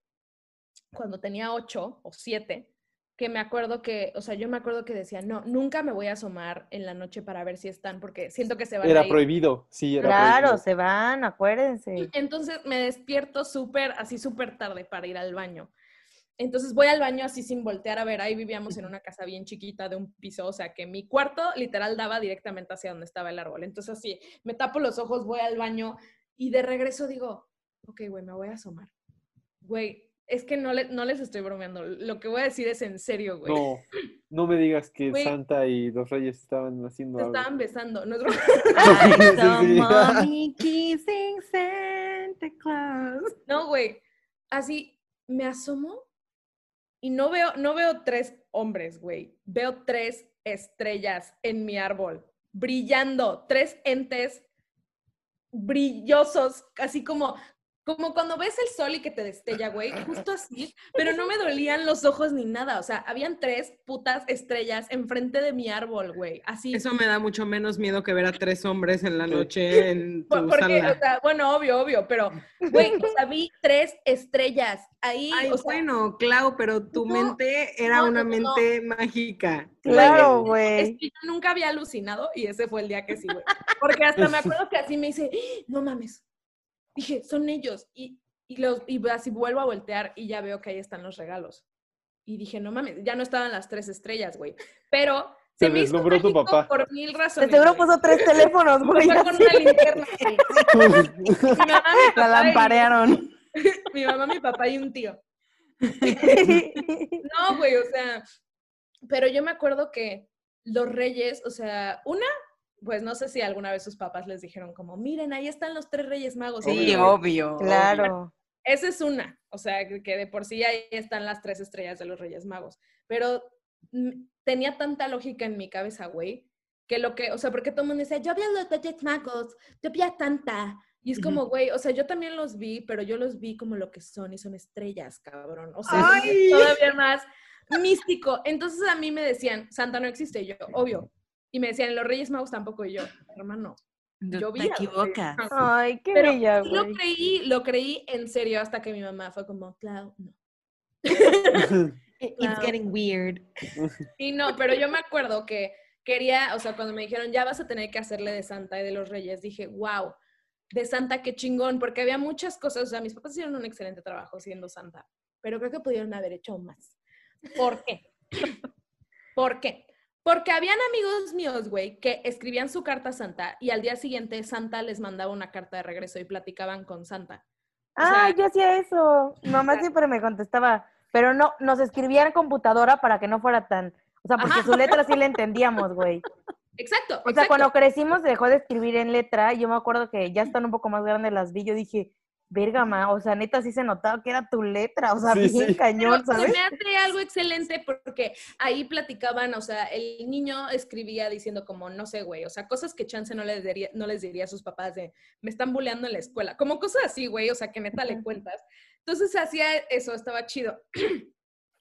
cuando tenía ocho o siete, que me acuerdo que, o sea, yo me acuerdo que decía, no, nunca me voy a asomar en la noche para ver si están, porque siento que se van a Era ir. prohibido, sí, era Claro, prohibido. se van, acuérdense. Entonces me despierto súper, así súper tarde para ir al baño. Entonces voy al baño así sin voltear a ver. Ahí vivíamos en una casa bien chiquita de un piso, o sea que mi cuarto literal daba directamente hacia donde estaba el árbol. Entonces así, me tapo los ojos, voy al baño y de regreso digo, ok, güey, me voy a asomar. Güey, es que no, le- no les estoy bromeando. Lo que voy a decir es en serio, güey. No, no me digas que Güey. Santa y los reyes estaban haciendo Se algo. estaban besando. No es broma. (laughs) Sí, sí, So sí. (laughs) mommy kissing Santa Claus. No, güey. Así me asomo y no veo, no veo tres hombres, güey. Veo tres estrellas en mi árbol, brillando, tres entes brillosos, así como, como cuando ves el sol y que te destella, güey, justo así, pero no me dolían los ojos ni nada, o sea, habían tres putas estrellas enfrente de mi árbol, güey, así. Eso me da mucho menos miedo que ver a tres hombres en la noche (laughs) en tu Por- Porque, sala. o sea, bueno, obvio, obvio, pero, güey, o sea, vi tres estrellas ahí, Ay, o sea, bueno, Clau, pero tu no, mente era no, una no, mente mágica. Claro, Es güey. que yo nunca había alucinado y ese fue el día que sí, güey. Porque hasta me (laughs) acuerdo que así me dice, "¡Ah! no mames. Dije, son ellos. Y, y, los, y así vuelvo a voltear y ya veo que ahí están los regalos. Y dije, no mames, ya no estaban las tres estrellas, güey. Pero Se se me hizo deslumbró tu papá. por mil razones. seguro güey. puso tres teléfonos, güey. Fue con una linterna. Mi mamá, mi La y- lamparearon. (laughs) Mi mamá, mi papá y un tío. (laughs) No, güey, o sea, pero yo me acuerdo que los reyes, o sea, una, pues no sé si alguna vez sus papás les dijeron como, miren, ahí están los tres reyes magos. Sí, Obvio. obvio. obvio. Claro. Esa es una, o sea, que de por sí ahí están las tres estrellas de los reyes magos. Pero mm, tenía tanta lógica en mi cabeza, güey, que lo que, o sea, porque todo el mundo decía, yo vi a los reyes magos, yo vi a Santa. Y es como, güey, o sea, yo también los vi, pero yo los vi como lo que son y son estrellas, cabrón. O sea, Ay. todavía más místico. Entonces a mí me decían, Santa no existe, y yo, obvio. Y me decían, los Reyes Magos tampoco, y yo, hermano, yo vi Te equivocas. Magos". Ay, qué Pero bella, sí lo creí, lo creí en serio hasta que mi mamá fue como, Clau, no. (laughs) It's Claro. getting weird. (laughs) Y no, pero yo me acuerdo que quería, o sea, cuando me dijeron, ya vas a tener que hacerle de Santa y de los Reyes, dije, wow, de Santa, qué chingón, porque había muchas cosas, o sea, mis papás hicieron un excelente trabajo siendo Santa, pero creo que pudieron haber hecho más. ¿Por qué? ¿Por qué? Porque habían amigos míos, güey, que escribían su carta a Santa y al día siguiente Santa les mandaba una carta de regreso y platicaban con Santa. O sea- Ah, yo hacía eso. Mamá siempre me contestaba, pero no, nos escribía en computadora para que no fuera tan, o sea, porque Ajá. su letra sí la entendíamos, güey. Exacto. O sea, exacto. cuando crecimos dejó de escribir en letra, yo me acuerdo que ya están un poco más grandes las vi, yo dije, verga, ma, o sea, neta sí se notaba que era tu letra, o sea, Sí, bien sí. cañón, Pero ¿sabes? Se me hace algo excelente porque ahí platicaban, o sea, el niño escribía diciendo como, no sé, güey, o sea, cosas que chance no les diría, no les diría a sus papás de, me están bulleando en la escuela, como cosas así, güey, o sea, que neta le cuentas. Entonces hacía eso, estaba chido. (clears throat)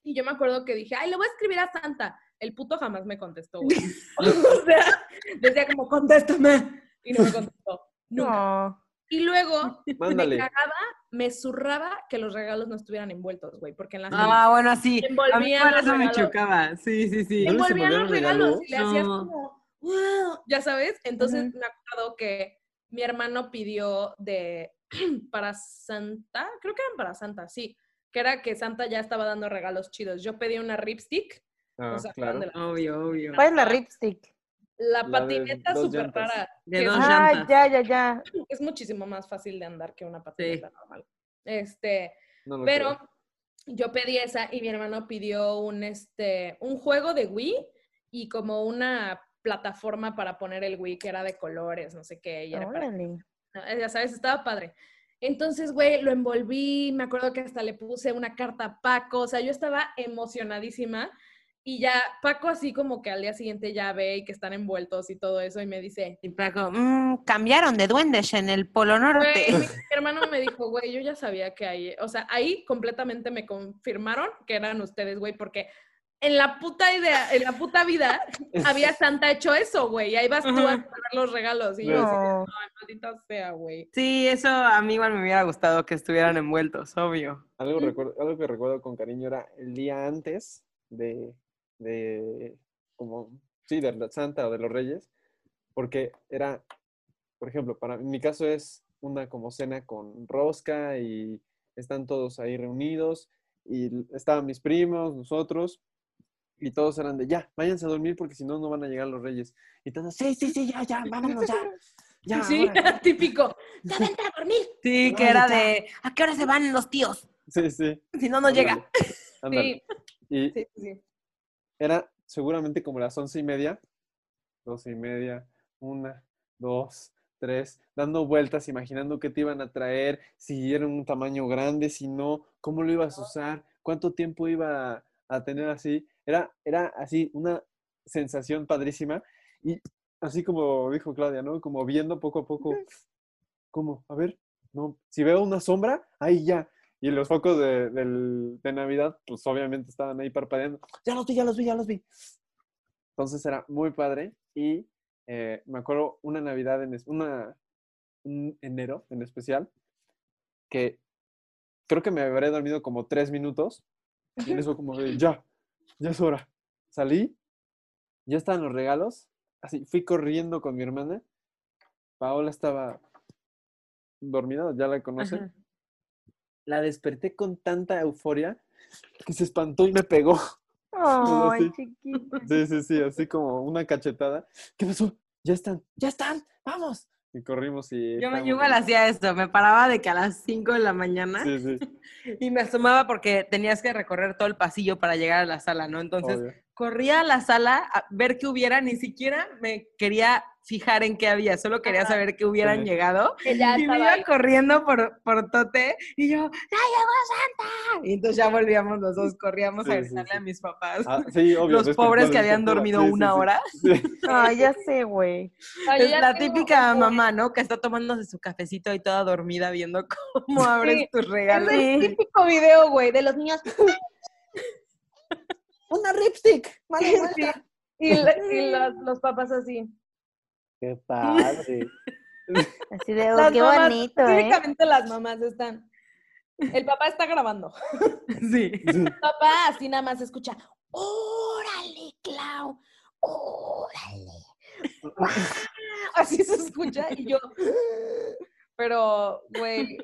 Y yo me acuerdo que dije, ay, le voy a escribir a Santa. El puto jamás me contestó, güey. (laughs) (laughs) O sea, decía como, contéstame. Y no me contestó. Nunca. No. Y luego (laughs) me cagaba, me zurraba que los regalos no estuvieran envueltos, güey, porque en las Ah, bueno, sí. A mí Envolvían por los eso me chocaba. Sí, sí, sí. ¿No les envolvían los regalos y le hacías como, wow, ya sabes. Entonces me acuerdo que mi hermano pidió de (clears throat) para Santa, creo que eran para Santa, sí, que era que Santa ya estaba dando regalos chidos. Yo pedí una ripstick, Ah, o sea, acuerdan claro. la, Obvio, obvio. ¿Cuál es la ripstick? La patineta súper rara. De que dos es, Ah, ya, ya, ya. es muchísimo más fácil de andar que una patineta normal. Este, No Pero creo. yo pedí esa y mi hermano pidió un, este, un juego de Wii y como una plataforma para poner el Wii que era de colores, no sé qué. Y era para- eh, ya sabes, estaba padre. Entonces, güey, lo envolví, me acuerdo que hasta le puse una carta a Paco, o sea, yo estaba emocionadísima y ya Paco así como que al día siguiente ya ve y que están envueltos y todo eso y me dice, Y Paco, "Mm, cambiaron de duendes en el Polo Güey, Norte. mi (laughs) hermano me dijo, güey, yo ya sabía que ahí, o sea, ahí completamente me confirmaron que eran ustedes, güey, porque en la puta idea, en la puta vida, (laughs) había Santa hecho eso, güey, y ahí vas tú a esperar los regalos, y yo así, No. ay, maldita sea, güey. Sí, eso a mí igual me hubiera gustado que estuvieran envueltos, obvio. Algo, recuerdo, algo que recuerdo con cariño era el día antes de, de, como, sí, de la Santa o de los Reyes, porque era, por ejemplo, para en mi caso es una como cena con rosca y están todos ahí reunidos y estaban mis primos, nosotros, y todos eran de, ya, váyanse a dormir porque si no, no van a llegar los Reyes. Y todos, sí, sí, sí, ya, ya, vámonos, ya, ya, Sí, órale". (laughs) típico. (laughs) Ya vente a dormir. Sí, que era ya. de, ¿a qué hora se van los tíos? Sí, sí. Si no, no llega. ándale, ándale. Y Sí, sí, sí. Era seguramente como las once y media, doce y media, una, dos, tres, dando vueltas, imaginando qué te iban a traer, si era un tamaño grande, si no, cómo lo ibas a usar, cuánto tiempo iba a, a tener así. Era, era así una sensación padrísima y así como dijo Claudia, ¿no? Como viendo poco a poco, como, a ver, no, si veo una sombra, ahí ya. Y los focos de, del- de Navidad, pues obviamente estaban ahí parpadeando. Ya los vi, ya los vi, ya los vi. Entonces era muy padre y eh, me acuerdo una Navidad, en una, un enero en especial, que creo que me habré dormido como tres minutos y en eso como de, ya, ya es hora. Salí, ya estaban los regalos, así, fui corriendo con mi hermana. Paola estaba dormida, ya la conocen. Ajá. La desperté con tanta euforia que se espantó y me pegó. (laughs) Ay, chiquita. Sí, sí, sí, así como una cachetada. ¿Qué pasó? Ya están, ya están, vamos. Y corrimos y... Yo, me, igual hacía esto, me paraba de que a las 5 de la mañana Sí, sí, (laughs) y me asomaba porque tenías que recorrer todo el pasillo para llegar a la sala, ¿no? Entonces obvio. Corría a la sala a ver qué hubiera, ni siquiera me quería fijar en qué había, solo quería Ajá. saber que hubieran Sí. llegado. Que ya y me iba ahí. corriendo por, por Tote y yo, ¡ya llegó Santa! Y entonces ya volvíamos los dos, corríamos Sí, a sí, gritarle sí. a mis papás. Ah, sí, obvio. los pobres que habían dormido una sí. hora. (laughs) Sí. Ay, ya sé, güey. (laughs) Es la típica como- mamá, ¿no? Que está tomándose su cafecito y toda dormida viendo (laughs) cómo abres Sí, tus regalos. Es el típico video, güey, de los niños. Una lipstick. Mala Sí. Y, la- y (laughs) los, los papás así. Qué padre. (laughs) Así de, oh, qué mamás, bonito, ¿eh? Típicamente las mamás están. El papá está grabando. (laughs) Sí. Papá así nada más escucha. ¡Órale, Clau! ¡Órale! Así se escucha y yo. Pero, güey,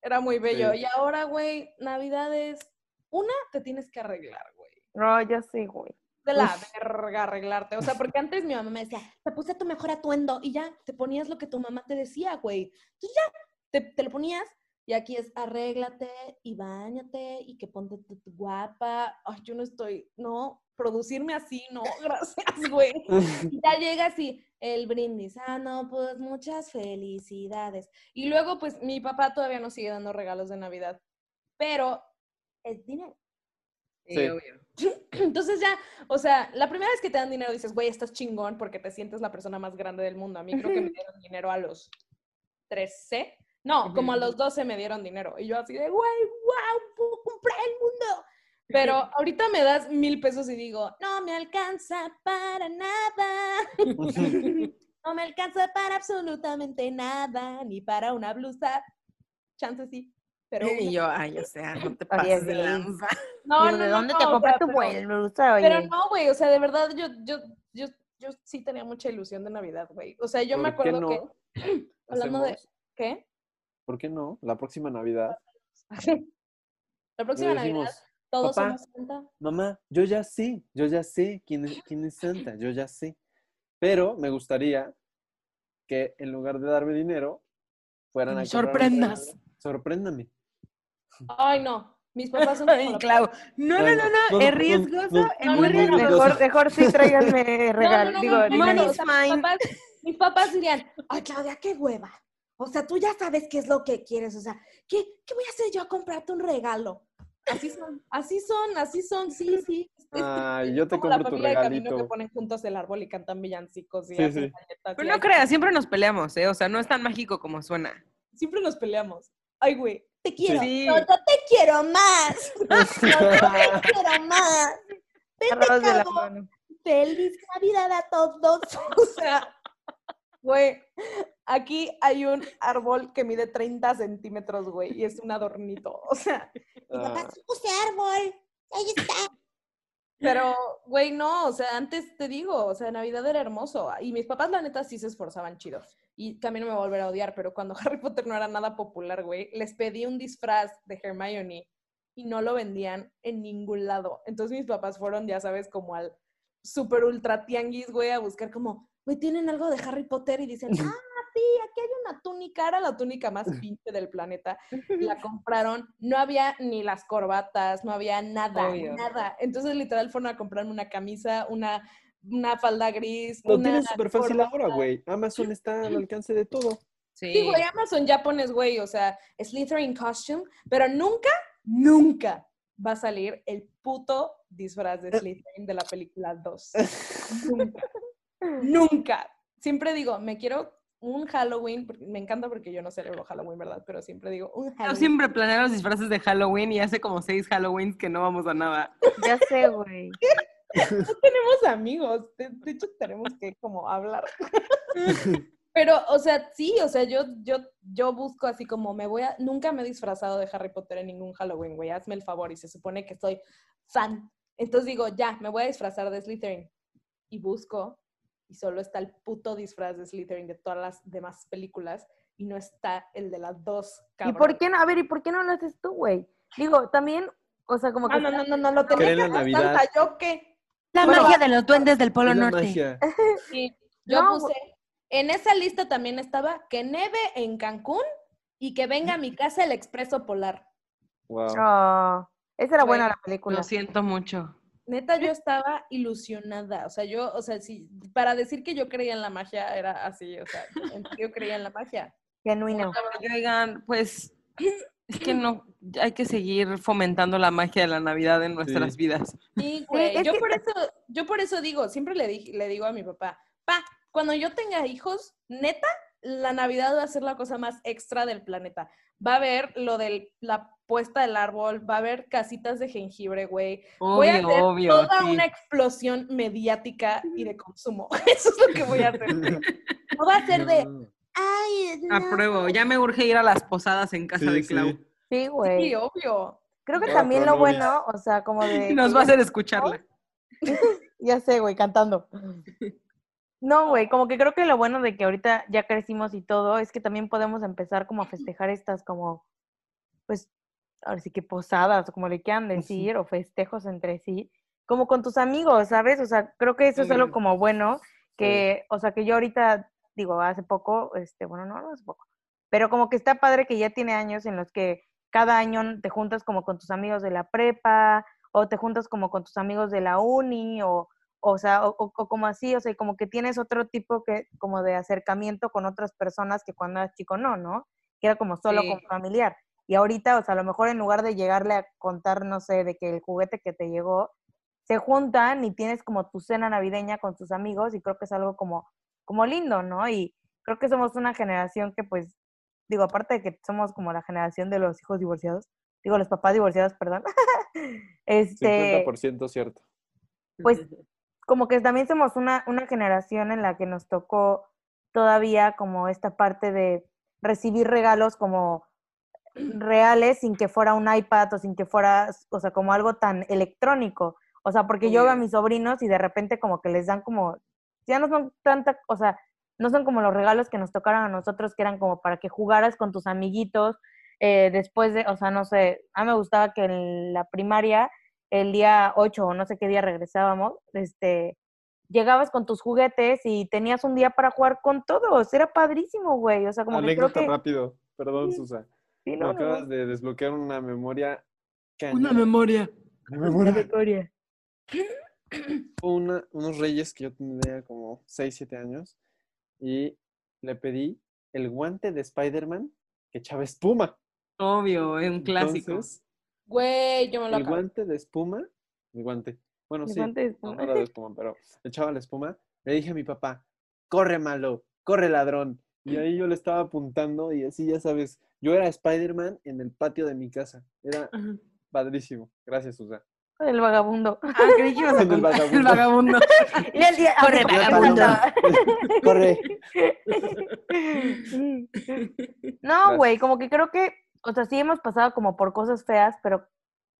era muy bello. Sí. Y ahora, güey, Navidades. Una, te tienes que arreglar, güey. No, ya sé, güey. de la verga arreglarte. O sea, porque antes mi mamá me decía, Te puse tu mejor atuendo. y ya, te ponías lo que tu mamá te decía, güey. Entonces ya, te, te lo ponías. Y aquí es arréglate y bañate y que ponte tu, tu guapa. Ay, yo no estoy, no, producirme así, no, (laughs) gracias, güey. Y ya llegas y el brindis, ah, no, pues muchas felicidades. Y luego, pues mi papá todavía nos sigue dando regalos de Navidad, pero es dinero. Sí, Sí. obvio. (clears throat) Entonces ya, o sea, la primera vez que te dan dinero dices, güey, estás chingón porque te sientes la persona más grande del mundo. A mí creo que me dieron dinero a los 13. No, como a los 12 me dieron dinero. Y yo así de, güey, wow, puedo comprar el mundo. Pero (laughs) ahorita me das mil pesos y digo, no me alcanza para nada. (laughs) (laughs) No me alcanza para absolutamente nada, ni para una blusa. Chance sí. Pero (laughs) Y yo, ay, o sea, no te (laughs) pases de lanza. (laughs) no, no, ¿De no, dónde no, te compras tu blusa, Pero no, güey, o sea, de verdad, yo, yo, yo, yo sí tenía mucha ilusión de Navidad, güey. O sea, yo me ¿Por qué acuerdo no que, (clears throat) hablando de, ¿qué? ¿Por qué no? La próxima Navidad. La próxima Navidad, todos "Papá, somos Santa. Mamá, yo ya sé, yo ya sé quién es, quién es Santa, yo ya sé. Pero me gustaría que en lugar de darme dinero, fueran Me a sorprendas. Sorpréndame. Ay, no, mis papás son la- Clau. No, no, no, no, es no, riesgoso, no, es muy riesgoso. Mejor, mejor sí tráiganme (laughs) No, no, regalo. no, Digo, no, no, dinero. no, o sea, mis papás, mis papás dirían, Ay, Claudia, qué hueva. O sea, tú ya sabes qué es lo que quieres. O sea, ¿qué, qué voy a hacer yo a comprarte un regalo? así son, así son, así son, sí, sí. Es- es yo te como la compro tu familia de Camino que regalito. ponen juntos el árbol y cantan villancicos y Sí, sí. galletas y Pero no ay, creas, siempre nos peleamos, ¿eh? O sea, no es tan mágico como suena. Siempre nos peleamos. Ay, güey. Te quiero. Sí. No, te quiero más. (laughs) No, te quiero más. Cabo. mano. Feliz Navidad a todos. (laughs) O sea, güey, aquí hay un árbol que mide 30 centímetros, güey, y es un adornito. O sea, Mi papá Ah, se puse árbol. Ahí está. Pero, güey, no, o sea, antes te digo, o sea, Navidad era hermoso. Y mis papás, la neta, sí se esforzaban chido. Y también no me voy a volver a odiar, pero cuando (laughs) Harry Potter no era nada popular, güey, les pedí un disfraz de Hermione y no lo vendían en ningún lado. Entonces mis papás fueron, ya sabes, como al super ultra tianguis, güey, a buscar como, güey, ¿tienen algo de Harry Potter? Y dicen, (laughs) ah, sí, aquí hay una túnica, era la túnica más (laughs) pinche del planeta. La compraron, no había ni las corbatas, no había nada, Obvio. nada. Entonces literal fueron a comprarme una camisa, una, una falda gris. Lo una tienes súper fácil ahora, güey. Amazon está al alcance de todo. Sí. Sí, güey, Amazon ya pones, güey, o sea, Slytherin costume, pero nunca, nunca va a salir el puto disfraz de Slytherin de la película 2. (laughs) Nunca. Nunca. Siempre digo, me quiero un Halloween, porque me encanta porque yo no celebro Halloween, ¿verdad? Pero siempre digo, un Yo Halloween. siempre planeo los disfraces de Halloween y hace como seis Halloweens que no vamos a nada. Ya sé, güey. (laughs) No (laughs) tenemos amigos, de, de hecho tenemos que como hablar. (laughs) Pero, o sea, sí, o sea, yo, yo, yo busco así como me voy a, nunca me he disfrazado de Harry Potter en ningún Halloween, güey, hazme el favor, y se supone que soy fan. Entonces digo, ya, me voy a disfrazar de Slytherin. Y busco, y solo está el puto disfraz de Slytherin de todas las demás películas, y no está el de las dos, ¿Y cabrón. por qué no? A ver, ¿y por qué no lo haces tú, güey? Digo, también, o sea, como que... No, no, no, no, no, lo tenía en que Navidad. Santa, ¿yo qué? La Bueno, magia de los duendes del Polo Norte. (laughs) Sí, yo No, puse, en esa lista también estaba que neve en Cancún y que venga a mi casa el expreso polar. Wow. Oh, esa era buena la película. Lo siento mucho. Neta, yo estaba ilusionada. O sea, yo, o sea, si, para decir que yo creía en la magia era así, o sea, en- yo creía en la magia. Genuino. Oigan, pues es que no, hay que seguir fomentando la magia de la Navidad en nuestras Sí. vidas. Sí, güey. yo por eso, yo por eso digo, siempre le, dije, le digo a mi papá, pa, cuando yo tenga hijos, neta, la Navidad va a ser la cosa más extra del planeta. Va a haber lo de la puesta del árbol, va a haber casitas de jengibre, güey. Voy a hacer obvio. toda sí. una explosión mediática y de (laughs) consumo. (laughs) Eso es lo que voy a hacer. (laughs) No va a ser de, ay, no. Apruebo. Ya me urge ir a las posadas en casa Sí, de. Clau. Sí, güey. Sí, obvio. Creo que también lo bueno, o sea, como de... (laughs) Nos va a hacer escucharla. (laughs) Ya sé, güey, cantando. No, güey, como que creo que lo bueno de que ahorita ya crecimos y todo es que también podemos empezar como a festejar estas como, pues, ahora sí que posadas o como le quieran decir, o festejos entre sí, como con tus amigos, ¿sabes? O sea, creo que eso es algo como bueno, que, o sea, que yo ahorita, digo, hace poco, este, bueno, no, no hace poco, pero como que está padre que ya tiene años en los que cada año te juntas como con tus amigos de la prepa, o te juntas como con tus amigos de la uni, o, o sea, o, como así, o sea, como que tienes otro tipo que, como de acercamiento con otras personas que cuando eras chico no, ¿no? Que era como solo Sí. con familiar. Y ahorita, o sea, a lo mejor en lugar de llegarle a contar, no sé, de que el juguete que te llegó, se juntan y tienes como tu cena navideña con tus amigos y creo que es algo como, como lindo, ¿no? Y creo que somos una generación que pues, digo, aparte de que somos como la generación de los hijos divorciados, digo, los papás divorciados, perdón, (laughs) este, 50% cierto. pues como que también somos una, una generación en la que nos tocó todavía como esta parte de recibir regalos como reales sin que fuera un iPad o sin que fuera, o sea, como algo tan electrónico. O sea, porque yo veo a mis sobrinos y de repente como que les dan como, ya no son tanta, o sea, no son como los regalos que nos tocaron a nosotros, que eran como para que jugaras con tus amiguitos, eh, después de, o sea, no sé, a mí me gustaba que en la primaria, el día 8 o no sé qué día regresábamos, este, llegabas con tus juguetes y tenías un día para jugar con todos, era padrísimo, güey, o sea, como que creo que... rápido. Perdón, Sí, Susa. Sí, no, acabas no, de desbloquear una memoria Una memoria. Una memoria. memoria. (clears throat) Una- unos reyes que yo tendría como 6, 7 años y le pedí el guante de Spider-Man que echaba espuma. Obvio, es un clásico. Entonces, Güey, yo me lo el acabo. guante de espuma, el guante, bueno, El sí, guante de espuma. no era de espuma, pero echaba la espuma. Le dije a mi papá, corre malo, corre ladrón. Y ahí yo le estaba apuntando y así, ya sabes, yo era Spider-Man en el patio de mi casa. Era Ajá. padrísimo. Gracias, Susa. El vagabundo. Ah, creí que ibas a El contar el vagabundo. vagabundo. Y (laughs) el día, Corre, vagabundo. (laughs) Corre. (laughs) No, güey, como que creo que, o sea, sí hemos pasado como por cosas feas, pero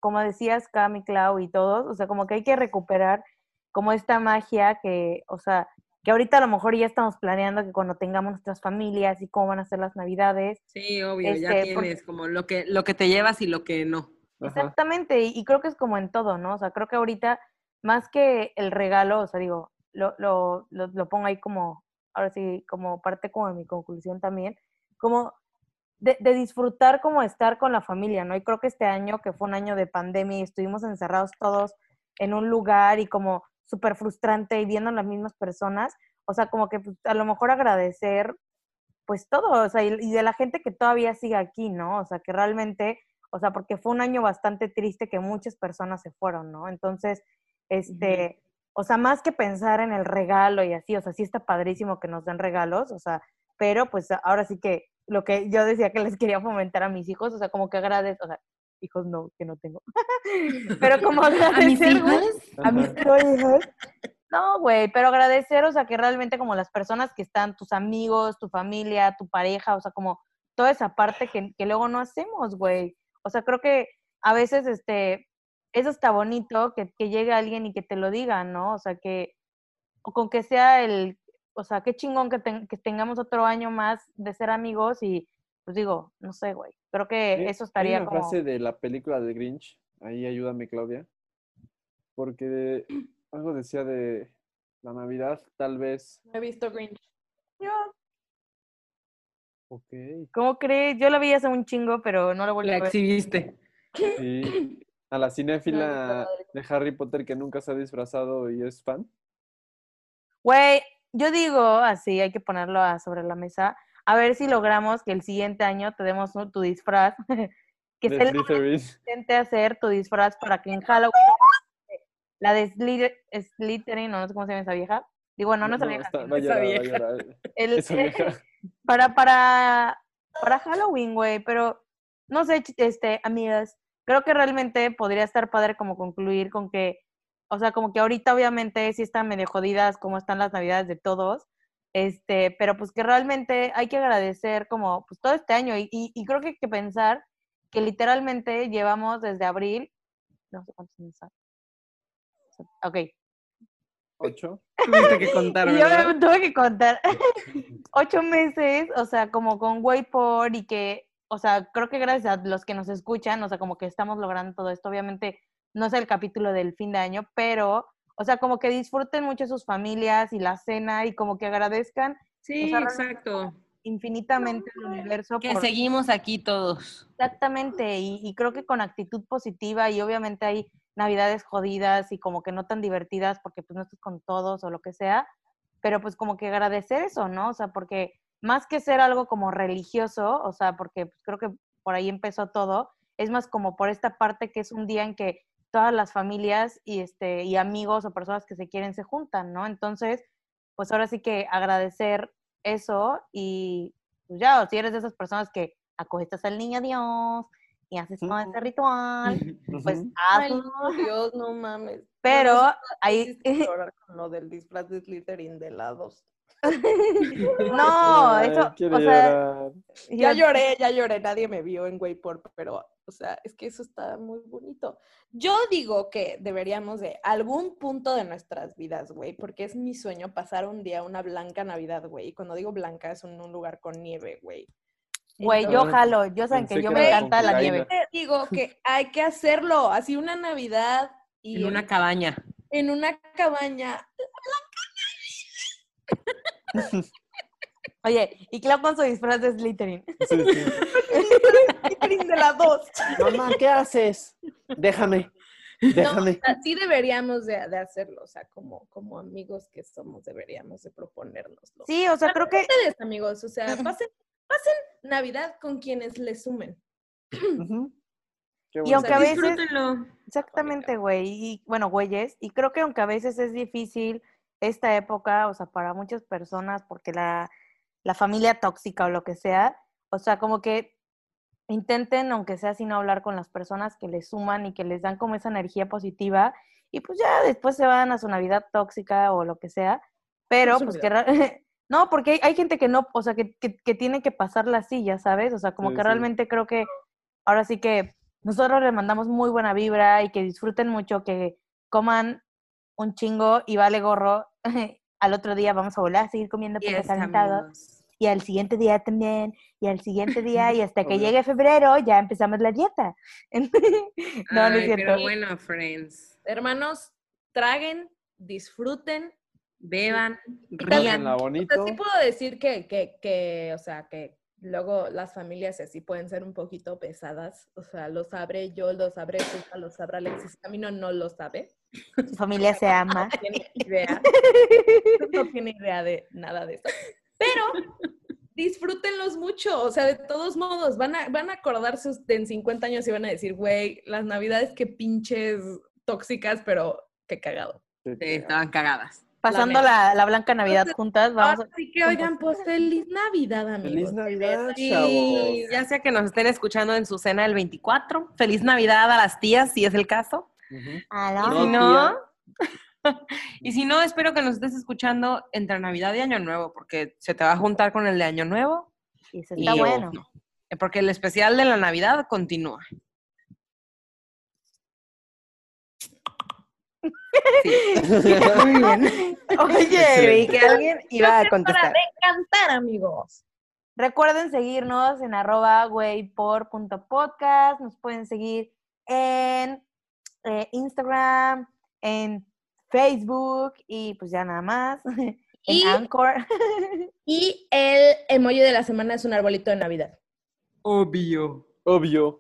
como decías, Cami, Clau y todos, o sea, como que hay que recuperar como esta magia que, o sea, que ahorita a lo mejor ya estamos planeando que cuando tengamos nuestras familias y cómo van a ser las navidades. Sí, obvio, ya Este, porque- tienes como lo que, lo que te llevas y lo que no. Exactamente, y, creo que es como en todo, ¿no? O sea, creo que ahorita, más que el regalo, o sea, digo, lo, lo, lo, lo pongo ahí como, ahora sí, como parte como de mi conclusión también, como de, de disfrutar como estar con la familia, ¿no? Y creo que este año, que fue un año de pandemia y estuvimos encerrados todos en un lugar y como súper frustrante y viendo las mismas personas, o sea, como que pues, a lo mejor agradecer pues todo, o sea, y, y de la gente que todavía sigue aquí, ¿no? O sea, que realmente, o sea, porque fue un año bastante triste que muchas personas se fueron, ¿no? Entonces, este, o sea, más que pensar en el regalo y así, o sea, sí está padrísimo que nos den regalos, o sea, pero pues ahora sí que lo que yo decía que les quería fomentar a mis hijos, o sea, como que agradezco, o sea, hijos no, que no tengo, (laughs) pero como (laughs) A mis agradecer, hijos, a mis hijos. No, güey, pero agradecer, o sea, que realmente como las personas que están, tus amigos, tu familia, tu pareja, o sea, como toda esa parte que, que luego no hacemos, güey. O sea, creo que a veces, este, eso está bonito, que, que llegue alguien y que te lo diga, ¿no? O sea, que, o con que sea el, o sea, qué chingón que, ten- que tengamos otro año más de ser amigos y, pues digo, no sé, güey. Creo que eso hay estaría una como... frase de la película de Grinch, ahí ayúdame Claudia, porque algo decía de la Navidad, tal vez, No he visto Grinch. Ok, ¿Cómo crees? Yo la vi hace un chingo, pero no la volví la a ver. exhibiste. sí, a la cinéfila de Harry Potter que nunca se ha disfrazado y es fan, Güey, yo digo así, hay que ponerlo a- sobre la mesa. A ver si logramos que el siguiente año te demos un- tu disfraz. (laughs) que esté Slytherin. intente hacer tu disfraz para que en Halloween la de Slytherin, no, no sé cómo se llama esa vieja. Digo, no, no, esa vieja. está- sino va a esa vieja. el- Esa vieja. (laughs) para, para, para Halloween, güey, pero no sé, este, amigas, creo que realmente podría estar padre como concluir con que, o sea, como que ahorita obviamente sí están medio jodidas como están las navidades de todos, este, pero pues que realmente hay que agradecer como pues todo este año y, y, creo que hay que pensar que literalmente llevamos desde abril, no sé cuántos meses. Ok, ¿Ocho? Tuviste que contar, yo tuve que contar (laughs) ocho meses, o sea, como con Wayport y que, o sea, creo que gracias a los que nos escuchan, o sea, como que estamos logrando todo esto. Obviamente no es el capítulo del fin de año, pero, o sea, como que disfruten mucho sus familias y la cena y como que agradezcan Sí, sea, exacto. infinitamente al universo Que por seguimos aquí todos. Exactamente, y, y creo que con actitud positiva y obviamente hay navidades jodidas y como que no tan divertidas porque pues no estás con todos o lo que sea, pero pues como que agradecer eso, ¿no? O sea, porque más que ser algo como religioso, o sea, porque pues creo que por ahí empezó todo, es más como por esta parte que es un día en que todas las familias y este y amigos o personas que se quieren se juntan, ¿no? Entonces, pues ahora sí que agradecer eso y pues ya, o si eres de esas personas que acuestas al niño Dios y haces todo ese ritual, pues. Ay, hazlo. no, Dios, no mames. Pero ahí, (laughs) con lo del disfraz de Slytherin de la 2. (laughs) no, Ay, eso, o sea. Ya lloré, ya lloré, nadie me vio en Wayport, pero, o sea, es que eso está muy bonito. Yo digo que deberíamos de algún punto de nuestras vidas, güey, porque es mi sueño pasar un día una blanca Navidad, güey. Y cuando digo blanca es en un lugar con nieve, güey. Güey, yo jalo, yo saben que yo que me encanta la nieve. te digo que hay que hacerlo, así una Navidad y En una cabaña. en una cabaña. (laughs) Oye, y Clau con su disfraz de Slytherin. Sí, sí. (laughs) Slytherin de la 2. Mamá, ¿qué haces? Déjame, déjame. No, sí deberíamos de, de hacerlo, o sea, como, como amigos que somos, deberíamos de proponérnoslo. Sí, o sea, creo que Ustedes, amigos, o sea, pasen, pasen Navidad con quienes les sumen. Y aunque a veces- Disfrútenlo. Exactamente, güey. Y bueno, güeyes. Y creo que aunque a veces es difícil esta época, o sea, para muchas personas, porque la, la familia tóxica o lo que sea, o sea, como que intenten, aunque sea sin hablar con las personas que les suman y que les dan como esa energía positiva, y pues ya después se van a su Navidad tóxica o lo que sea, pero pues que... (laughs) No, porque hay, hay gente que no, o sea, que, que, que tiene que pasarla así, ya sabes, o sea, como Sí, que sí. realmente creo que ahora sí que nosotros les mandamos muy buena vibra y que disfruten mucho, que coman un chingo y vale gorro. (laughs) Al otro día vamos a volver a seguir comiendo porque Yes, calentado. amigos. Y al siguiente día también, y al siguiente día, y hasta que llegue febrero ya empezamos la dieta. (laughs) no, no es Ay, cierto. Pero bueno, friends. Hermanos, traguen, disfruten. Beban, también- rían. la O sea, bonito. sí puedo decir que, que, que, o sea, que luego las familias así pueden ser un poquito pesadas. O sea, lo sabré yo, lo sabré Susa, lo sabrá Alexis. Camino no lo sabe. Su familia se (laughs) ama. No tiene idea. No tiene idea de nada de eso. Pero disfrútenlos mucho. O sea, de todos modos, van a, van a acordarse us- en 50 años y van a decir, güey, las navidades qué pinches tóxicas, pero qué cagado. Sí, que- estaban cagadas. Pasando la, la Blanca Navidad juntas, vamos a... Así que, oigan, pues feliz Navidad, amigos. Feliz Navidad, chavos. ya sea que nos estén escuchando en su cena el 24, feliz Navidad a las tías, si es el caso. Y si No, no, (laughs) y si no, espero que nos estés escuchando entre Navidad y Año Nuevo, porque se te va a juntar con el de Año Nuevo. Y eso y está bueno. no, porque el especial de la Navidad continúa. Sí. (laughs) Muy bien. Oye, vi que alguien iba a contestar. cantar, amigos. Recuerden seguirnos en arroba güeypor.podcast. Nos pueden seguir en eh, Instagram, en Facebook y pues ya nada más. (laughs) En Y- Anchor. Y el emoji de la semana es un arbolito de Navidad. Obvio. Obvio.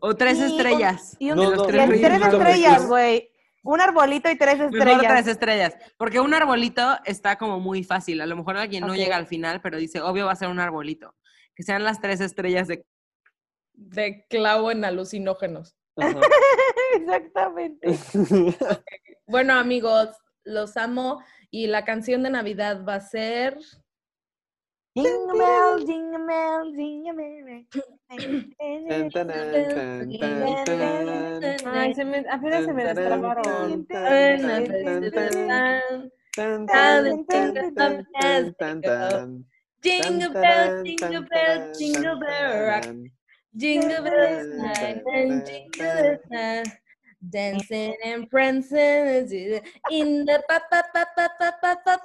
O tres Y un- estrellas. Y un- No, los no, tres tres estrellas, güey. Un arbolito y tres Mejor estrellas. tres estrellas. Porque un arbolito está como muy fácil. A lo mejor alguien no llega al final, pero dice, obvio va a ser un arbolito. Que sean las tres estrellas de... De clavo en alucinógenos. (laughs) Exactamente. Bueno, amigos, los amo. Y la canción de Navidad va a ser. Jingle bell, jingle bell, jingle bell. Ay, se me, apenas se me destrabaron. Jingle bell, jingle bell, jingle bell rock. Jingle bells time and jingle bells. Dancing and prancing in the pa pa pa pa pa pa pa.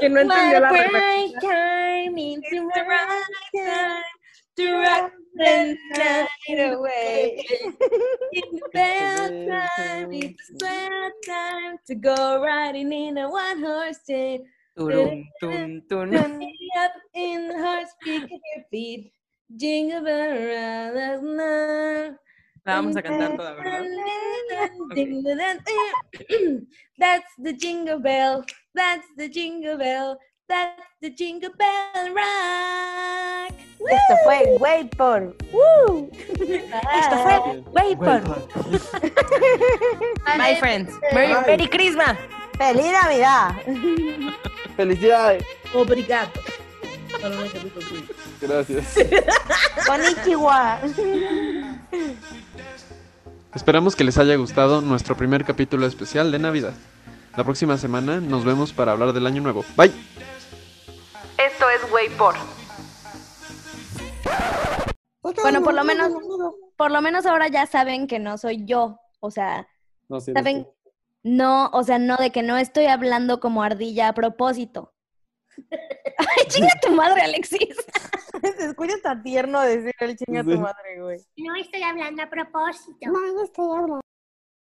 Que no entendió la referencia. the to rock the night away. Jingle bell time, it's a time to go riding in a one horse chain. Turum, tun, tun. up in the horse peak of your feet. Jingle bell the. La vamos a cantar toda, ¿verdad? Bell. (clears throat) That's the jingle bell. That's the jingle bell. That's the jingle bell rock. Esto fue. ¡Woo! Esto fue Güey por. (laughs) Bye, friends. Merry Christmas. ¡Feliz Navidad! (laughs) Felicidades. Obrigado. Gracias. (laughs) Konnichiwa. Esperamos que les haya gustado nuestro primer capítulo especial de Navidad. La próxima semana nos vemos para hablar del año nuevo. Bye. Esto es Way por. Bueno, por lo menos, por lo menos ahora ya saben que no soy yo. O sea, No, sí saben, no, o sea, no de que no estoy hablando como ardilla a propósito. (laughs) Ay, chinga tu madre, Alexis. (laughs) Se escucha tan tierno decir el chinga tu madre, güey. No estoy hablando a propósito. No, yo estoy hablando.